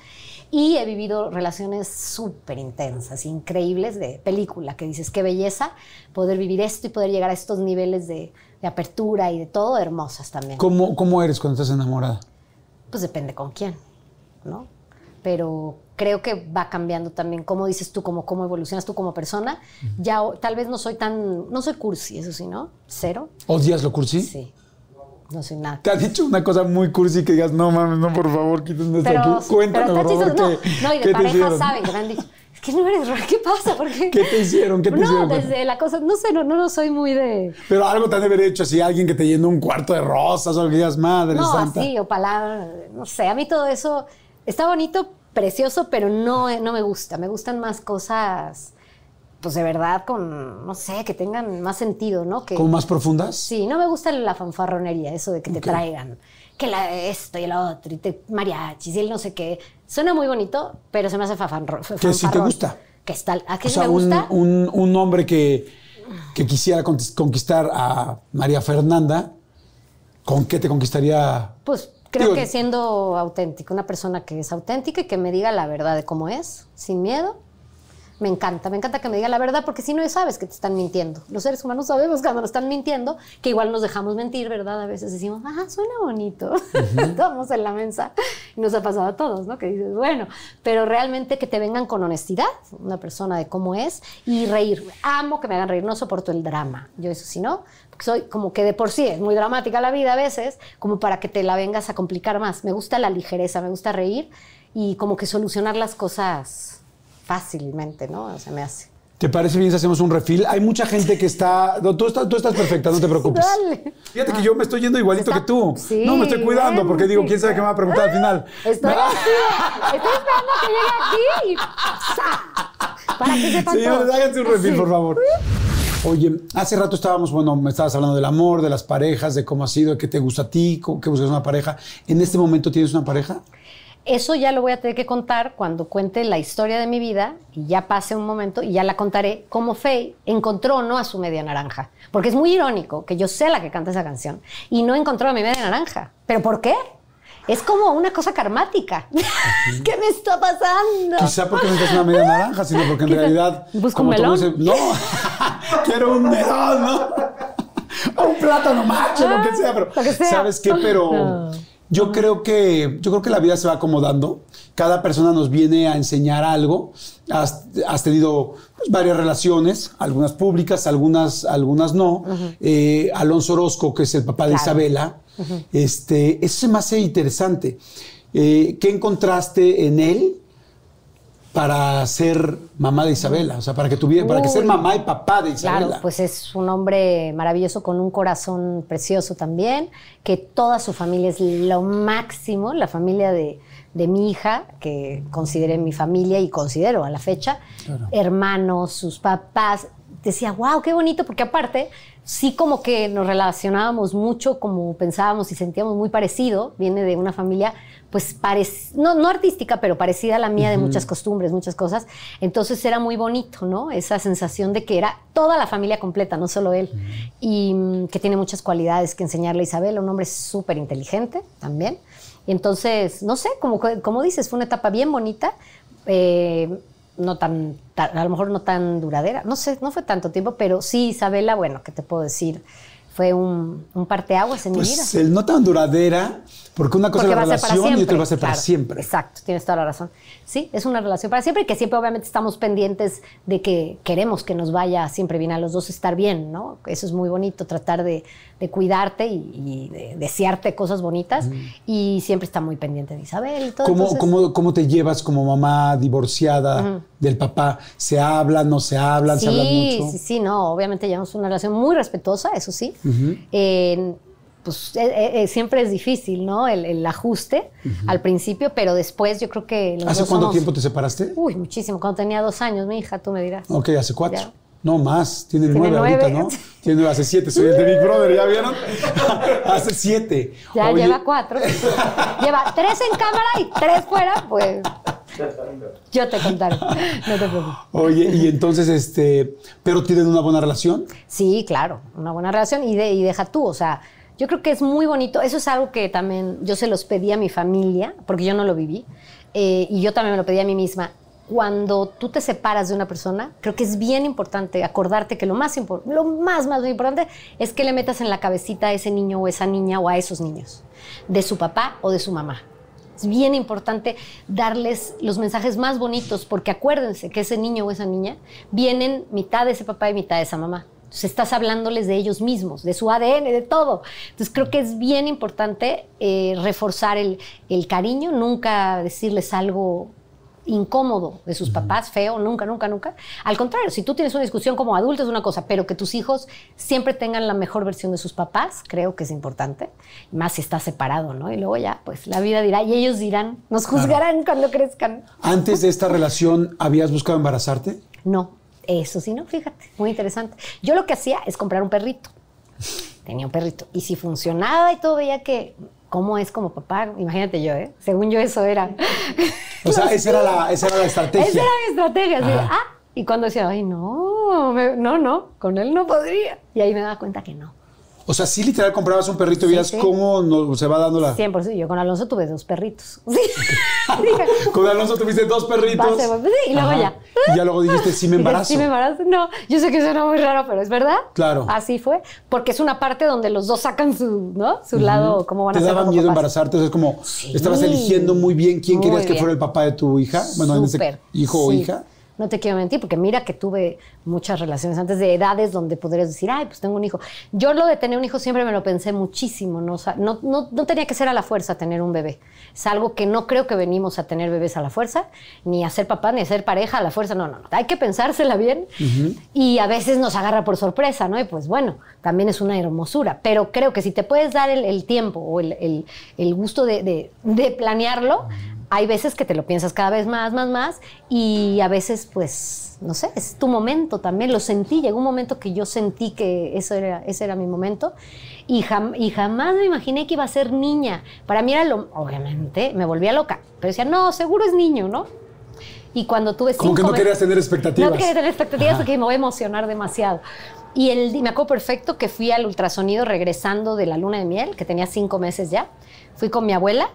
Y he vivido relaciones súper intensas, increíbles de película, que dices, qué belleza poder vivir esto y poder llegar a estos niveles de, apertura y de todo, hermosas también. ¿Cómo, ¿Cómo eres cuando estás enamorada? Pues depende con quién, ¿no? Pero creo que va cambiando también, como dices tú, como cómo evolucionas tú como persona. Ya tal vez no soy tan, no soy cursi, eso sí, ¿no? Cero. ¿Odias lo cursi? Sí. No soy nada. ¿Te has dicho una cosa muy cursi que digas, no mames, no, por favor, quítenme esto aquí? Cuéntame, por favor, no, no, y de pareja saben que me han dicho, es que no eres raro, ¿qué pasa? ¿Por qué? ¿Qué te hicieron? ¿Qué te no, hicieron? No, desde la cosa, no sé, no, no, soy muy de... Pero algo te han de haber hecho, así alguien que te llenó un cuarto de rosas o que digas, madre no, santa. No, así, o palabras, no sé, a mí todo eso está bonito, precioso, pero no, no me gusta. Me gustan más cosas, pues de verdad, con, no sé, que tengan más sentido, ¿no? Que, ¿Como más profundas? Sí, no me gusta la fanfarronería, eso de que te traigan, que la, esto y la otro, y te mariachis y el no sé qué. Suena muy bonito, pero se me hace fanfarrón. Que si te gusta. Que está, ¿A qué o me gusta? Un, un, hombre que, que quisiera conquistar a María Fernanda, ¿con qué te conquistaría? Pues Creo que siendo auténtico, una persona que es auténtica y que me diga la verdad de cómo es, sin miedo, me encanta, me encanta que me diga la verdad, porque si no sabes que te están mintiendo. Los seres humanos sabemos [laughs] cuando nos están mintiendo, que igual nos dejamos mentir, ¿verdad? A veces decimos, ah, suena bonito. [laughs] Estamos en la mensa. Y nos ha pasado a todos, ¿no? Que dices, bueno, pero realmente que te vengan con honestidad, una persona de cómo es, y reír. Amo que me hagan reír, no soporto el drama. Yo eso sí, ¿no? Soy como que de por sí es muy dramática la vida a veces, como para que te la vengas a complicar más. Me gusta la ligereza, me gusta reír y como que solucionar las cosas fácilmente, ¿no? Se me hace. ¿Te parece bien si hacemos un refil? Hay mucha gente que está. no, tú, estás tú estás perfecta, no te [laughs] preocupes. Dale. Fíjate que yo me estoy yendo igualito Está- que tú. Sí, no, me estoy cuidando porque digo, quién sabe qué me va a preguntar al final. Estoy así. Estoy esperando que llegue aquí y [laughs] ¡sa! para que sepan Señores, háganse un refil, por favor. Oye, hace rato estábamos, bueno, me estabas hablando del amor, de las parejas, de cómo ha sido, de qué te gusta a ti, que buscas una pareja. ¿En este momento tienes una pareja? Eso ya lo voy a tener que contar cuando cuente la historia de mi vida y ya pase un momento y ya la contaré cómo Faye encontró no a su media naranja. Porque es muy irónico que yo sea la que canta esa canción y no encontró a mi media naranja. ¿Pero por qué? Es como una cosa karmática. [laughs] ¿Qué me está pasando? Quizá porque no necesitas una media naranja, sino porque en Quizá- realidad. Busco un melón. dices, no, [laughs] quiero un melón, ¿no? [laughs] O un plátano macho, lo que sea, pero. Lo que sea. ¿Sabes qué? Pero. No. Yo creo que yo creo que la vida se va acomodando. Cada persona nos viene a enseñar algo. Has, has tenido pues, varias relaciones, algunas públicas, algunas, algunas no. Eh, Alonso Orozco, que es el papá de Claro. Isabela, este, eso se me hace interesante. Eh, ¿Qué encontraste en él para ser mamá de Isabela? O sea, para que tuviera, para que ser mamá y papá de Isabela. Claro, pues es un hombre maravilloso con un corazón precioso también, que toda su familia es lo máximo, la familia de, de mi hija, que consideré mi familia y considero a la fecha, Claro. hermanos, sus papás. Decía, wow, qué bonito, porque aparte, sí como que nos relacionábamos mucho, como pensábamos y sentíamos muy parecido, viene de una familia pues no, no artística, pero parecida a la mía de muchas costumbres, muchas cosas. Entonces era muy bonito, ¿no? Esa sensación de que era toda la familia completa, no solo él. Y mm, que tiene muchas cualidades que enseñarle a Isabel, un hombre súper inteligente también. Y entonces, no sé, como, como dices, fue una etapa bien bonita. eh, no tan, ta- a lo mejor no tan duradera, no sé, no fue tanto tiempo, pero sí, Isabela, bueno, ¿qué te puedo decir? Fue un, un parteaguas en mi vida. Pues el no tan duradera, porque una cosa Porque es la relación y otra va a ser para siempre. Exacto, tienes toda la razón. Sí, es una relación para siempre y que siempre obviamente estamos pendientes de que queremos que nos vaya siempre bien a los dos estar bien, ¿no? Eso es muy bonito, tratar de, de cuidarte y, y de desearte cosas bonitas y siempre está muy pendiente de Isabel y todo. ¿Cómo, entonces- cómo, cómo te llevas como mamá divorciada del papá? ¿Se hablan, no se hablan, se hablan mucho? sí, sí, no, obviamente llevamos una relación muy respetuosa, eso sí. Eh, pues eh, eh, eh, siempre es difícil, ¿no? El, el ajuste al principio, pero después yo creo que los ¿Hace dos cuánto somos- tiempo te separaste? Uy, muchísimo. Cuando tenía dos años, mi hija, tú me dirás. Ok, hace cuatro. Ya. No más, tiene, Tiene nueve, nueve. ahorita, ¿no? [laughs] Tiene nueve, hace siete, soy el de Big Brother, ¿ya vieron? [laughs] hace siete. Ya Oye, lleva cuatro. lleva tres en cámara y tres fuera, pues. Yo te contaré. No te preocupes. Oye, y entonces, este, pero tienen una buena relación. Sí, claro, una buena relación y, de, y deja tú, o sea, yo creo que es muy bonito, eso es algo que también yo se los pedí a mi familia, porque yo no lo viví, eh, y yo también me lo pedí a mí misma. Cuando tú te separas de una persona, creo que es bien importante acordarte que lo más, lo más, más importante es que le metas en la cabecita a ese niño o esa niña o a esos niños, de su papá o de su mamá. Es bien importante darles los mensajes más bonitos, porque acuérdense que ese niño o esa niña vienen mitad de ese papá y mitad de esa mamá. Entonces estás hablándoles de ellos mismos, de su ADN, de todo. Entonces creo que es bien importante eh, reforzar el, el cariño, nunca decirles algo incómodo de sus papás, feo, nunca, nunca, nunca. Al contrario, si tú tienes una discusión como adulto es una cosa, pero que tus hijos siempre tengan la mejor versión de sus papás, creo que es importante, más si estás separado, ¿no? Y luego ya, pues la vida dirá, y ellos dirán, nos juzgarán cuando crezcan. Antes de esta relación, ¿habías buscado embarazarte? No, eso sí, no, fíjate, muy interesante. Yo lo que hacía es comprar un perrito. Tenía un perrito. Y si funcionaba y todo, veía que, ¿cómo es como papá? Imagínate yo, ¿eh? Según yo eso era. [laughs] O sea, esa era la, esa era la estrategia. Esa era mi estrategia. así ah, y cuando decía, ay, no, me- no, no, con él no podría. Y ahí me daba cuenta que no. O sea, sí, literal, comprabas un perrito y veías sí. cómo no- se va dando la... 100%. Yo con Alonso tuve dos perritos. [laughs] Sí. [laughs] Con Alonso tuviste dos perritos. Y luego ya. Y ya luego dijiste, sí me embarazo. Sí, me embarazo. No, yo sé que suena muy raro, pero es verdad. Claro. Así fue. Porque es una parte donde los dos sacan su, ¿no? Su lado, cómo van a ¿Te ser daba como miedo papás. embarazarte? O sea, es como, estabas eligiendo muy bien quién Muy querías que fuera el papá de tu hija. Bueno, en ese Súper. hijo o hija. No te quiero mentir, porque mira que tuve muchas relaciones antes de edades donde podrías decir, ay, pues tengo un hijo. Yo lo de tener un hijo siempre me lo pensé muchísimo, no, no, no, no tenía que ser a la fuerza tener un bebé. Es algo que no creo que venimos a tener bebés a la fuerza, ni a ser papá, ni a ser pareja a la fuerza, no, no, no. Hay que pensársela bien y a veces nos agarra por sorpresa, ¿no? Y pues bueno, también es una hermosura, pero creo que si te puedes dar el, tiempo o el, el, gusto de, de, de planearlo, hay veces que te lo piensas cada vez más, más, más, y a veces, pues, no sé, es tu momento también. Lo sentí, llegó un momento que yo sentí que eso era, ese era mi momento, y, y jamás me imaginé que iba a ser niña. Para mí era lo, obviamente, me volvía loca, pero decía, no, seguro es niño, ¿no? Y cuando tuve Como que no querías tener expectativas. No quería tener expectativas porque me voy a emocionar demasiado. Y el, me acuerdo perfecto que fui al ultrasonido regresando de la luna de miel, que tenía cinco meses ya. Fui con mi abuela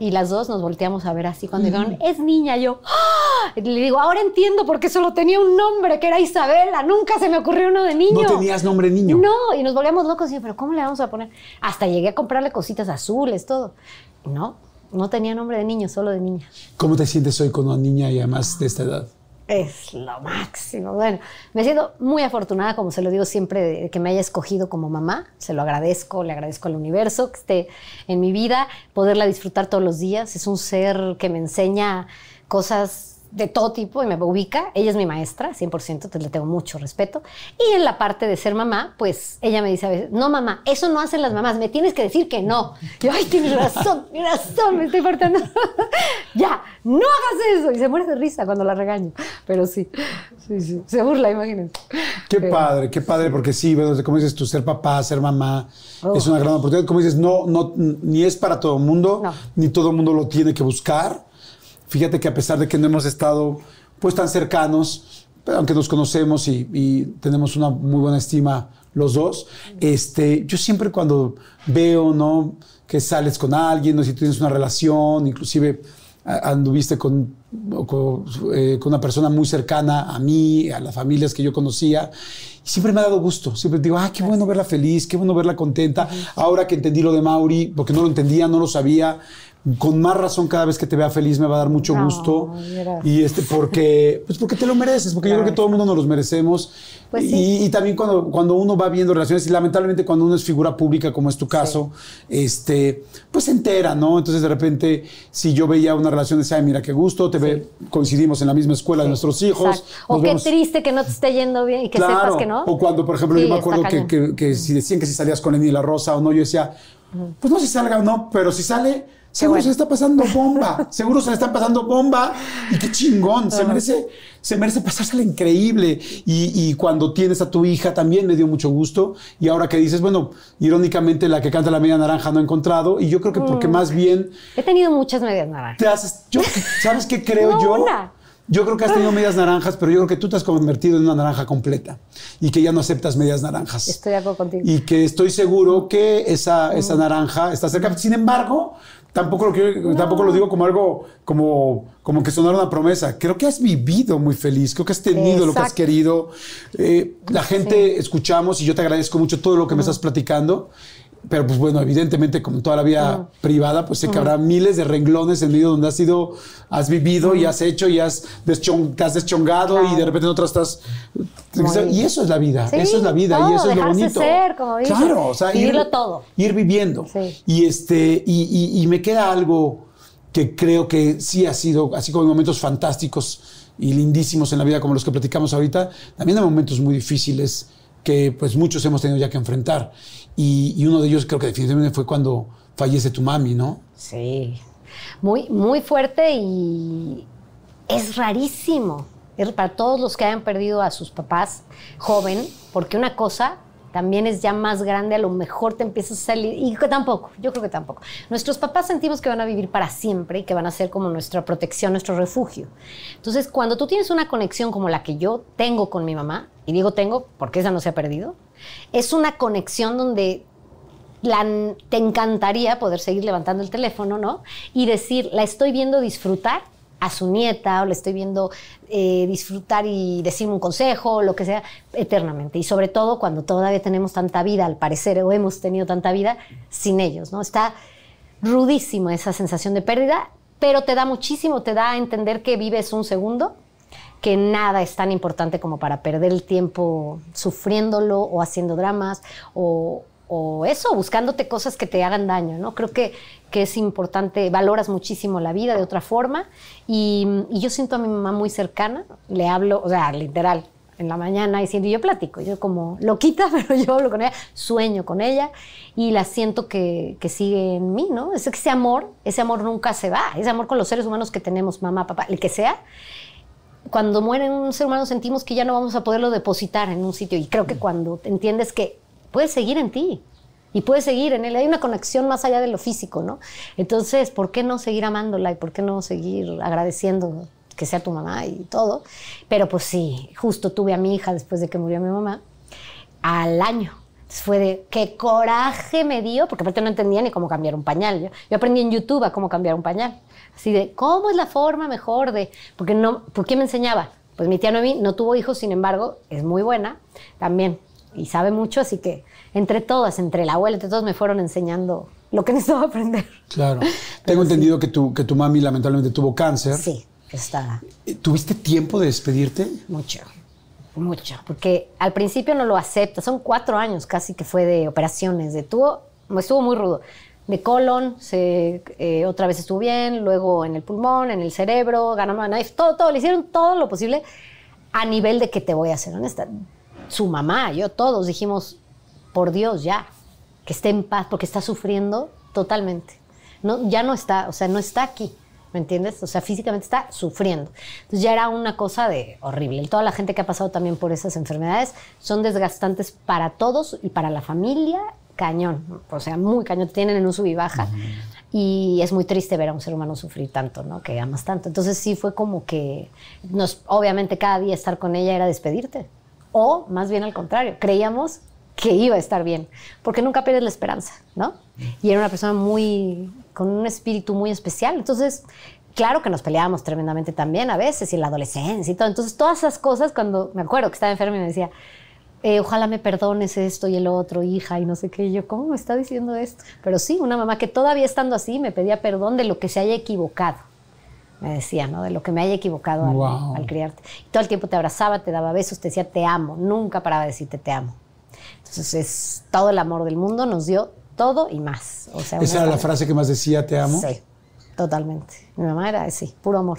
y las dos nos volteamos a ver así cuando dijeron, es niña. Yo, ¡Ah! le digo, ahora entiendo por qué solo tenía un nombre, que era Isabela. Nunca se me ocurrió uno de niño. No tenías nombre niño. No, y nos volvíamos locos. Y yo, pero ¿cómo le vamos a poner? Hasta llegué a comprarle cositas azules, todo. No, no tenía nombre de niño, solo de niña. ¿Cómo te sientes hoy con una niña y además de esta edad? Es lo máximo. Bueno, me siento muy afortunada, como se lo digo siempre, de que me haya escogido como mamá. Se lo agradezco, le agradezco al universo que esté en mi vida, poderla disfrutar todos los días. Es un ser que me enseña cosas de todo tipo y me ubica. Ella es mi maestra, 100%, entonces le tengo mucho respeto. Y en la parte de ser mamá, pues ella me dice a veces, no mamá, eso no hacen las mamás, me tienes que decir que no. yo, ay, tienes razón, tienes razón, me estoy partiendo. [laughs] ya, no hagas eso. Y se muere de risa cuando la regaño. Pero sí, sí, sí, se burla, imagínense. Qué padre, qué padre, porque sí, como dices tú, ser papá, ser mamá, es una gran oportunidad. Como dices, no, no, ni es para todo el mundo, ni todo el mundo lo tiene que buscar Fíjate que a pesar de que no hemos estado pues tan cercanos, aunque nos conocemos y, tenemos una muy buena estima los dos, este, yo siempre cuando veo, ¿no? Que sales con alguien, o si tienes una relación, inclusive anduviste con, eh, con, una persona muy cercana a mí, a las familias que yo conocía, siempre me ha dado gusto. Siempre digo, ah, qué bueno verla feliz, qué bueno verla contenta. Ahora que entendí lo de Mauri, porque no lo entendía, no lo sabía, con más razón cada vez que te vea feliz me va a dar mucho gusto. Y este, porque, pues porque te lo mereces, porque yo creo que todo el mundo nos los merecemos. Pues y, también cuando, cuando uno va viendo relaciones, y lamentablemente cuando uno es figura pública, como es tu caso, este, pues se entera, ¿no? Entonces de repente, si yo veía una relación, decía, ay, mira qué gusto, te ve, coincidimos en la misma escuela de nuestros hijos. O qué triste que no te esté yendo bien y que sepas que no. O cuando, por ejemplo, yo me acuerdo que, que, si decían que si salías con Eni la Rosa o no, yo decía, pues no si salga o no, pero si sale, seguro se le está pasando bomba, seguro se le está pasando bomba y qué chingón, se merece, se merece pasársela increíble. Y, cuando tienes a tu hija también me dio mucho gusto. Y ahora que dices, bueno, irónicamente la que canta la media naranja no ha encontrado. Y yo creo que porque mm. más bien... He tenido muchas medias naranjas. Te haces, yo, ¿Sabes qué creo yo? Yo creo que has tenido medias naranjas, pero yo creo que tú te has convertido en una naranja completa y que ya no aceptas medias naranjas. Estoy de acuerdo contigo. Y que estoy seguro que esa, esa naranja está cerca. Sin embargo, tampoco lo, quiero, tampoco lo digo como algo, como, como que sonar una promesa. Creo que has vivido muy feliz, creo que has tenido lo que has querido. Eh, la gente escuchamos y yo te agradezco mucho todo lo que me estás platicando. Pero pues bueno, evidentemente como toda la vida privada, pues sé que habrá miles de renglones en medio donde has sido, has vivido y has hecho y has te has deschongado y de repente en otras estás... Y eso es la vida, eso es la vida y eso es lo bonito. Ser, como claro, o sea, ir, todo. Ir viviendo. Y, este, y, y, me queda algo que creo que sí ha sido, así como momentos fantásticos y lindísimos en la vida como los que platicamos ahorita, también hay momentos muy difíciles que pues muchos hemos tenido ya que enfrentar. Y, uno de ellos creo que definitivamente fue cuando fallece tu mami, ¿no? Sí, muy, muy fuerte y es rarísimo para todos los que hayan perdido a sus papás joven, porque una cosa también es ya más grande, a lo mejor te empiezas a salir, y que tampoco, yo creo que tampoco. Nuestros papás sentimos que van a vivir para siempre y que van a ser como nuestra protección, nuestro refugio. Entonces, cuando tú tienes una conexión como la que yo tengo con mi mamá, y digo tengo porque esa no se ha perdido, es una conexión donde te encantaría poder seguir levantando el teléfono, ¿no? Y decir, la estoy viendo disfrutar a su nieta o le estoy viendo eh, disfrutar y decirme un consejo o lo que sea eternamente. Y sobre todo cuando todavía tenemos tanta vida, al parecer, o hemos tenido tanta vida sin ellos, ¿no? Está rudísima esa sensación de pérdida, pero te da muchísimo, te da a entender que vives un segundo que nada es tan importante como para perder el tiempo sufriéndolo o haciendo dramas o, o eso, buscándote cosas que te hagan daño, ¿no? Creo que, que es importante, valoras muchísimo la vida de otra forma y, yo siento a mi mamá muy cercana, le hablo, o sea, literal, en la mañana y yo platico, yo como loquita, [laughs] pero yo hablo con ella, sueño con ella y la siento que, que sigue en mí, ¿no? Es ese amor, ese amor nunca se va, ese amor con los seres humanos que tenemos, mamá, papá, el que sea, cuando muere un ser humano sentimos que ya no vamos a poderlo depositar en un sitio y creo que cuando entiendes que puedes seguir en ti y puedes seguir en él. Hay una conexión más allá de lo físico, ¿no? Entonces, ¿por qué no seguir amándola y por qué no seguir agradeciendo que sea tu mamá y todo? Pero pues sí, justo tuve a mi hija después de que murió mi mamá al año. Entonces fue de qué coraje me dio, porque aparte no entendía ni cómo cambiar un pañal. Yo, yo aprendí en YouTube a cómo cambiar un pañal. Así de, ¿cómo es la forma mejor de...? Porque no, ¿Por qué me enseñaba? Pues mi tía Noemí no tuvo hijos, sin embargo, es muy buena también y sabe mucho, así que entre todas, entre la abuela, entre todos me fueron enseñando lo que [laughs] necesitaba aprender. Claro. Tengo entendido que, tu, que tu mami lamentablemente tuvo cáncer. Sí, está. ¿Tuviste tiempo de despedirte? Mucho, mucho. Porque al principio no lo acepta. Son cuatro años casi que fue de operaciones. De tuvo, estuvo muy rudo. De colon, se, eh, otra vez estuvo bien, luego en el pulmón, en el cerebro, ganamos knife, todo, todo. Le hicieron todo lo posible a nivel de que te voy a ser honesta su mamá, yo todos dijimos, por Dios, ya, que esté en paz, porque está sufriendo totalmente. No, ya no está, o sea, no está aquí, ¿me entiendes? O sea, físicamente está sufriendo. Entonces ya era una cosa de horrible. Y toda la gente que ha pasado también por esas enfermedades son desgastantes para todos y para la familia, cañón. O sea, muy cañón, tienen en un sub y baja. Y es muy triste ver a un ser humano sufrir tanto, ¿no? Que amas tanto. Entonces sí fue como que, nos, obviamente cada día estar con ella era despedirte o más bien al contrario, creíamos que iba a estar bien, porque nunca pierdes la esperanza, ¿no? Y era una persona muy, con un espíritu muy especial, entonces, claro que nos peleábamos tremendamente también a veces, y en la adolescencia y todo, entonces todas esas cosas, cuando me acuerdo que estaba enferma y me decía, eh, ojalá me perdones esto y el otro, hija, y no sé qué, y yo, ¿cómo me está diciendo esto? Pero sí, una mamá que todavía estando así me pedía perdón de lo que se haya equivocado me decía, ¿no? De lo que me haya equivocado al, criarte. Y todo el tiempo te abrazaba, te daba besos, te decía te amo, nunca paraba de decirte te amo. Entonces, es, todo el amor del mundo nos dio todo y más. O sea, ¿Esa era la frase que más decía te amo? Sí, totalmente. Mi mamá era así, puro amor.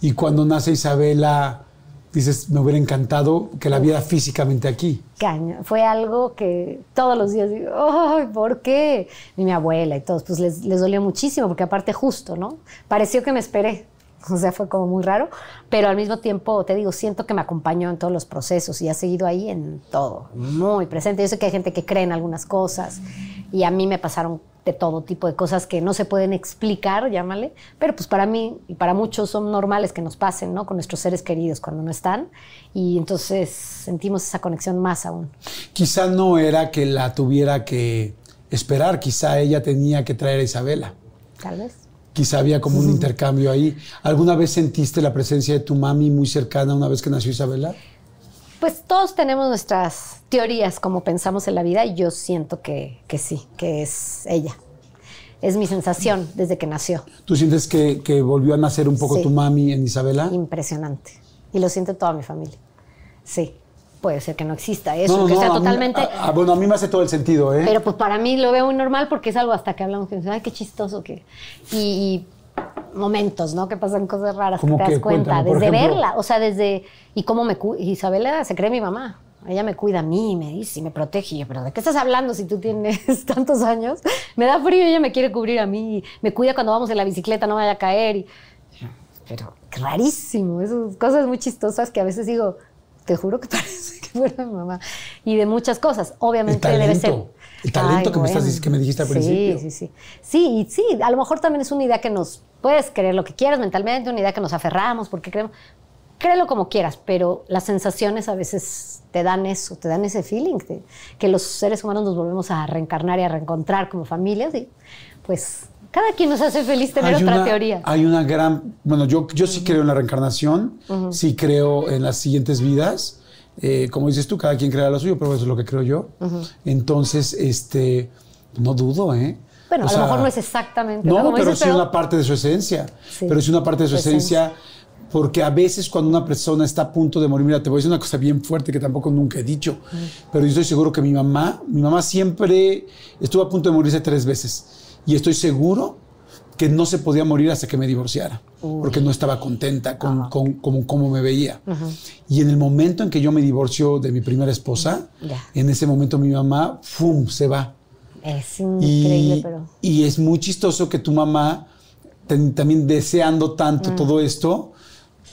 Y cuando nace Isabela, dices, me hubiera encantado que la viera físicamente aquí. Caño. Fue algo que todos los días digo, ¡ay, ¿por qué? Y mi abuela y todos, pues les, les dolió muchísimo, porque aparte justo, ¿no? Pareció que me esperé. [laughs] O sea, fue como muy raro, pero al mismo tiempo, te digo, siento que me acompañó en todos los procesos y ha seguido ahí en todo, muy presente. Yo sé que hay gente que cree en algunas cosas y a mí me pasaron de todo tipo de cosas que no se pueden explicar, llámale, pero pues para mí y para muchos son normales que nos pasen, ¿no? Con nuestros seres queridos cuando no están y entonces sentimos esa conexión más aún. Quizá no era que la tuviera que esperar, quizá ella tenía que traer a Isabela. Tal vez. Quizá había como un [laughs] intercambio ahí. ¿Alguna vez sentiste la presencia de tu mami muy cercana una vez que nació Isabela? Pues todos tenemos nuestras teorías como pensamos en la vida y yo siento que, que sí, que es ella. Es mi sensación desde que nació. ¿Tú sientes que, que volvió a nacer un poco tu mami en Isabela? Impresionante. Y lo siente toda mi familia. Sí. Puede ser que no exista eso, que sea totalmente. bueno, a mí me hace todo el sentido, ¿eh? Pero pues para mí lo veo muy normal porque es algo hasta que hablamos que ay, qué chistoso que. y momentos, ¿no? Que pasan cosas raras que te das cuenta. Desde verla, o sea, desde. Y cómo me. Isabela se cree mi mamá. Ella me cuida a mí, me dice, y me protege. Y yo, pero ¿de qué estás hablando si tú tienes [laughs] tantos años? Me da frío y ella me quiere cubrir a mí. Me cuida cuando vamos en la bicicleta, no vaya a caer. Y, pero rarísimo. Esas cosas muy chistosas que a veces digo, te juro que [laughs] parece que fuera mi mamá. Y de muchas cosas. Obviamente debe ser el talento que, me estás, que me dijiste al principio. Sí, sí, sí. Sí, sí, a lo mejor también es una idea que nos, puedes creer lo que quieras mentalmente, una idea que nos aferramos porque creemos, créelo como quieras, pero las sensaciones a veces te dan eso, te dan ese feeling, de, que los seres humanos nos volvemos a reencarnar y a reencontrar como familias y pues cada quien nos hace feliz tener otra teoría. Hay una gran, bueno, yo, yo sí creo en la reencarnación, sí creo en las siguientes vidas eh, como dices tú, cada quien crea lo suyo, pero eso es lo que creo yo. Entonces, este, no dudo, ¿eh? Bueno, a lo mejor no es exactamente. No, pero sí es una parte de su esencia. pero es una parte de su esencia, Porque a veces cuando una persona está a punto de morir, mira, te voy a decir una cosa bien fuerte que tampoco nunca he dicho, pero yo estoy seguro que mi mamá, mi mamá siempre estuvo a punto de morirse tres veces. Y estoy seguro que no se podía morir hasta que me divorciara, porque no estaba contenta con, con- con cómo me veía. Y en el momento en que yo me divorcio de mi primera esposa, Ya. en ese momento mi mamá, ¡fum!, se va. Es increíble, Y, pero. y es muy chistoso que tu mamá, ten- también deseando tanto Mm. todo esto,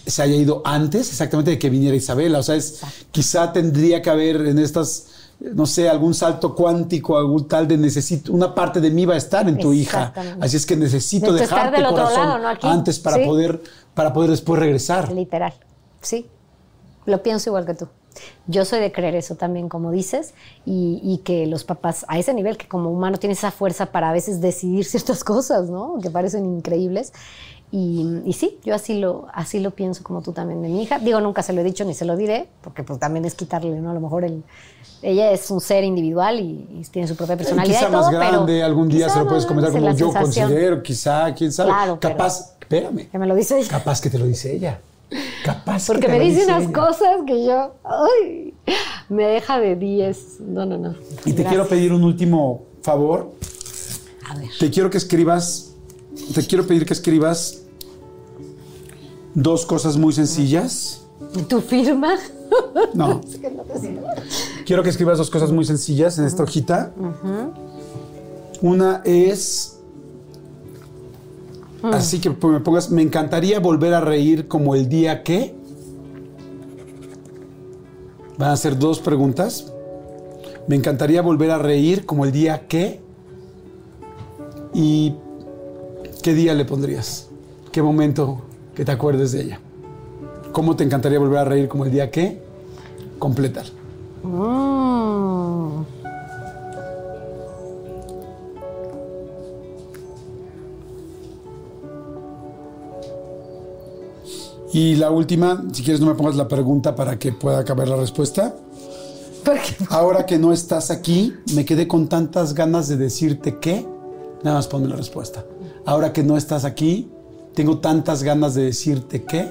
se haya ido antes exactamente de que viniera Isabela. O sea, es, quizá tendría que haber en estas, no sé, algún salto cuántico, algún tal de necesito, una parte de mí va a estar en tu hija. Así es que necesito Necesito estar dejarte del otro corazón lado, no aquí. antes para Sí. poder para poder después regresar. Literal. Sí. Lo pienso igual que tú. Yo soy de creer eso también, como dices, y, y que los papás, a ese nivel, que como humano tienes esa fuerza para a veces decidir [laughs] ciertas cosas, ¿no? Que parecen increíbles. Y, y sí, yo así lo, así lo pienso como tú también de mi hija. Digo, nunca se lo he dicho ni se lo diré, porque pues también es quitarle, ¿no? A lo mejor el, ella es un ser individual y, y tiene su propia personalidad. quizá y todo, más pero grande, algún día se lo puedes comentar como yo sensación. considero, quizá, quién sabe. Claro, pero- Capaz, espérame. Que me lo dice ella. Capaz que te lo dice ella. Capaz que Porque me dice dice unas ella. cosas que yo, ay, me deja de 10. No, no, no. Y te Gracias. quiero pedir un último favor. A ver. Te quiero que escribas, te quiero pedir que escribas dos cosas muy sencillas. ¿Y tu firma? No, [laughs] quiero que escribas dos cosas muy sencillas en esta hojita. Una es, así que me pongas, me encantaría volver a reír como el día que. Van a ser dos preguntas. Me encantaría volver a reír como el día que. ¿Y qué día le pondrías? ¿Qué momento que te acuerdes de ella? ¿Cómo te encantaría volver a reír como el día que? Completar. Mm. Y la última, si quieres no me pongas la pregunta para que pueda acabar la respuesta. Ahora que no estás aquí, me quedé con tantas ganas de decirte que, nada más ponme la respuesta. Ahora que no estás aquí, tengo tantas ganas de decirte que.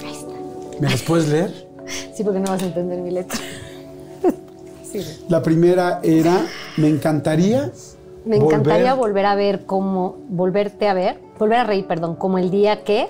Ahí está. ¿Me las puedes leer? Sí, porque no vas a entender mi letra. [laughs] Sí. La primera era, me encantaría. Me encantaría volver- volver a ver cómo, volverte a ver, volver a reír, perdón, como el día que,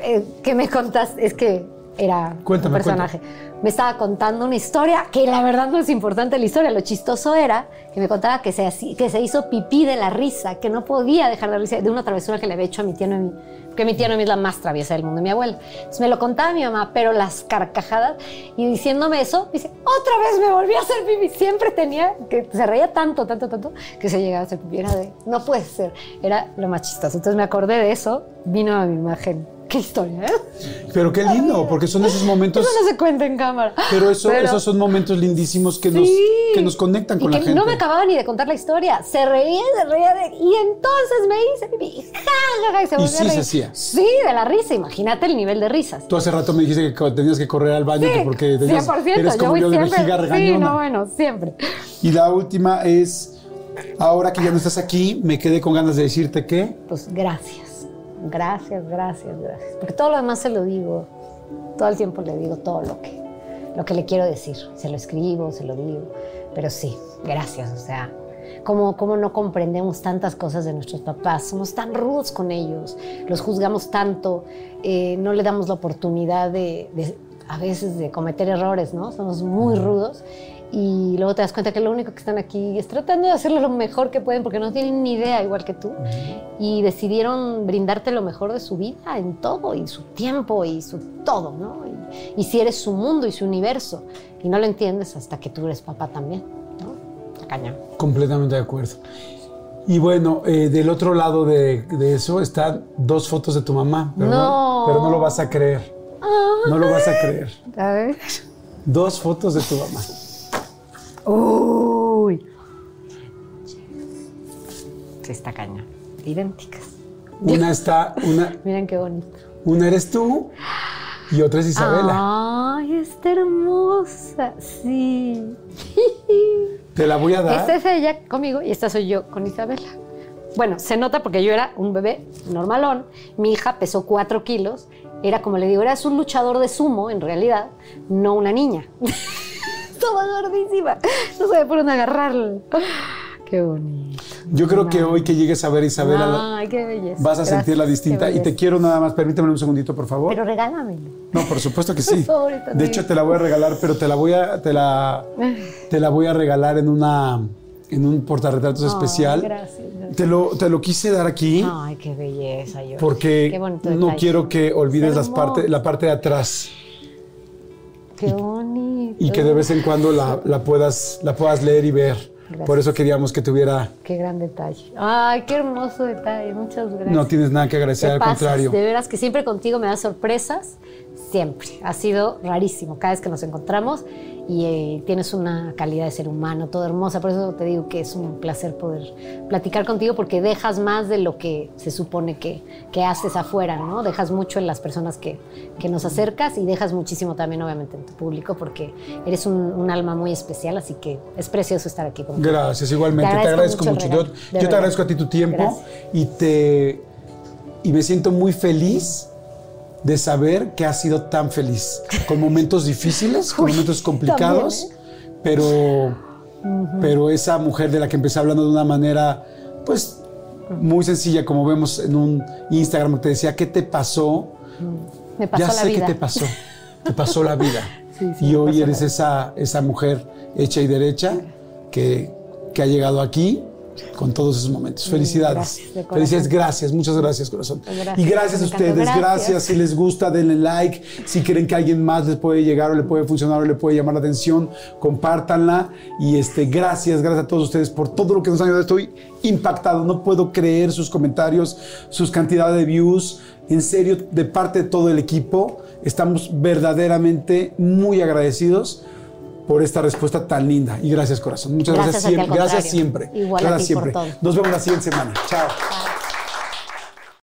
eh, que me contaste, es que era Cuéntame, un personaje. Me estaba contando una historia que la verdad no es importante la historia, lo chistoso era que me contaba que se, que se hizo pipí de la risa, que no podía dejar de risa de una travesura que le había hecho a mi tía Noemí, porque mi tía Noemí es la más traviesa del mundo, mi abuela. Entonces me lo contaba mi mamá, pero las carcajadas y diciéndome eso, dice, otra vez me volví a hacer pipí. Siempre tenía, que se reía tanto, tanto, tanto, que se llegaba a hacer pipí. Era de, no puede ser, era lo más chistoso. Entonces me acordé de eso, vino a mi imagen. Qué historia, ¿eh? Pero qué lindo, porque son esos momentos. Eso no se cuenta en cámara. Pero, eso, esos son momentos lindísimos que, nos, que nos conectan Y con la que gente. no me acababa ni de contar la historia. Se reía, se reía de... Y entonces me hice pipí. Y se Y sí a se reír. hacía. Sí, de la risa. Imagínate el nivel de risas. Tú hace rato me dijiste que tenías que correr al baño que porque tenías, 100%. eres yo como voy yo de siempre. vejiga Sí, regañona. no, bueno, siempre. Y la última es, ahora que ya no estás aquí, me quedé con ganas de decirte que... Pues gracias. Gracias, gracias, gracias. Porque todo lo demás se lo digo. Todo el tiempo le digo todo lo que, lo que le quiero decir. Se lo escribo, se lo digo. Pero sí, gracias. O sea, como, como no comprendemos tantas cosas de nuestros papás. Somos tan rudos con ellos. Los juzgamos tanto. eh, no le damos la oportunidad de, de, a veces, de cometer errores, ¿no? Somos muy rudos. Y luego te das cuenta que lo único que están aquí es tratando de hacerlo lo mejor que pueden porque no tienen ni idea, igual que tú. Y decidieron brindarte lo mejor de su vida en todo, y su tiempo, y su todo, ¿no? Y, y si eres su mundo y su universo. Y no lo entiendes hasta que tú eres papá también, ¿no? Cañón. Completamente de acuerdo. Y bueno, eh, del otro lado de, de eso están dos fotos de tu mamá. Pero No. pero no lo vas a creer. No lo vas a creer. A ver. Dos fotos de tu mamá. Uy. Sí, está cañón. Idénticas. Una está, una, [laughs] Miren qué bonito. una eres tú y otra es Isabela. Ay, Ay, está hermosa. Sí. Te la voy a dar. Esta es ella conmigo y esta soy yo con Isabela. Bueno, se nota porque yo era un bebé normalón, mi hija pesó 4 kilos, era como le digo, eras un luchador de sumo en realidad, no una niña. [laughs] Gordísima, no sabía por dónde agarrarla. Qué bonito. Yo creo que hoy que llegues a ver qué belleza. vas a Gracias, sentirla distinta. Y te quiero nada más, permíteme un segundito, por favor. Pero regálamelo. No, por supuesto que [laughs] sí. Por favor, está De hecho, te la voy a regalar, pero te la voy a, te la, [laughs] te la voy a regalar en una, en un portarretratos Ay, especial. gracias, gracias. Te lo, te lo quise dar aquí Ay, qué belleza, yo. porque Qué bonito no quiero que olvides las parte, la parte de atrás Qué bonito. Y que de vez en cuando la, la puedas, la puedas leer y ver. Gracias. Por eso queríamos que tuviera. Qué gran detalle. Ay, qué hermoso detalle. Muchas gracias. No tienes nada que agradecer, al pasas, contrario. De veras que siempre contigo me das sorpresas. Siempre. Ha sido rarísimo cada vez que nos encontramos y eh, tienes una calidad de ser humano, todo hermosa. Por eso te digo que es un placer poder platicar contigo porque dejas más de lo que se supone que, que haces afuera, ¿no? Dejas mucho en las personas que, que nos acercas y dejas muchísimo también, obviamente, en tu público porque eres un, un alma muy especial. Así que es precioso estar aquí contigo. Gracias, igualmente. Te agradezco, el mucho. regalo, Yo, te agradezco a ti tu tiempo Gracias. y te y me siento muy feliz de saber que has sido tan feliz con momentos difíciles, con [laughs] momentos complicados, también, pero pero esa mujer de la que empecé hablando de una manera pues muy sencilla como vemos en un Instagram te decía qué te pasó Me pasó ya la sé vida. qué te pasó. Te pasó la vida. [laughs] Sí, sí, y hoy eres esa, esa mujer hecha y derecha que, que ha llegado aquí con todos esos momentos. Felicidades. gracias. Felicidades, gracias, muchas gracias, corazón. Gracias, y gracias a ustedes, gracias. gracias. Si les gusta, denle like. Si creen que alguien más les puede llegar o le puede funcionar o le puede llamar la atención, compártanla. Y este, gracias, gracias a todos ustedes por todo lo que nos han ayudado. Estoy impactado, no puedo creer sus comentarios, sus cantidades de views. En serio, de parte de todo el equipo, estamos verdaderamente muy agradecidos por esta respuesta tan linda. Y gracias, corazón. Muchas gracias, Gracias siempre. Gracias siempre. Igual a gracias por siempre. todo. Nos vemos la siguiente semana. Chao. Chao.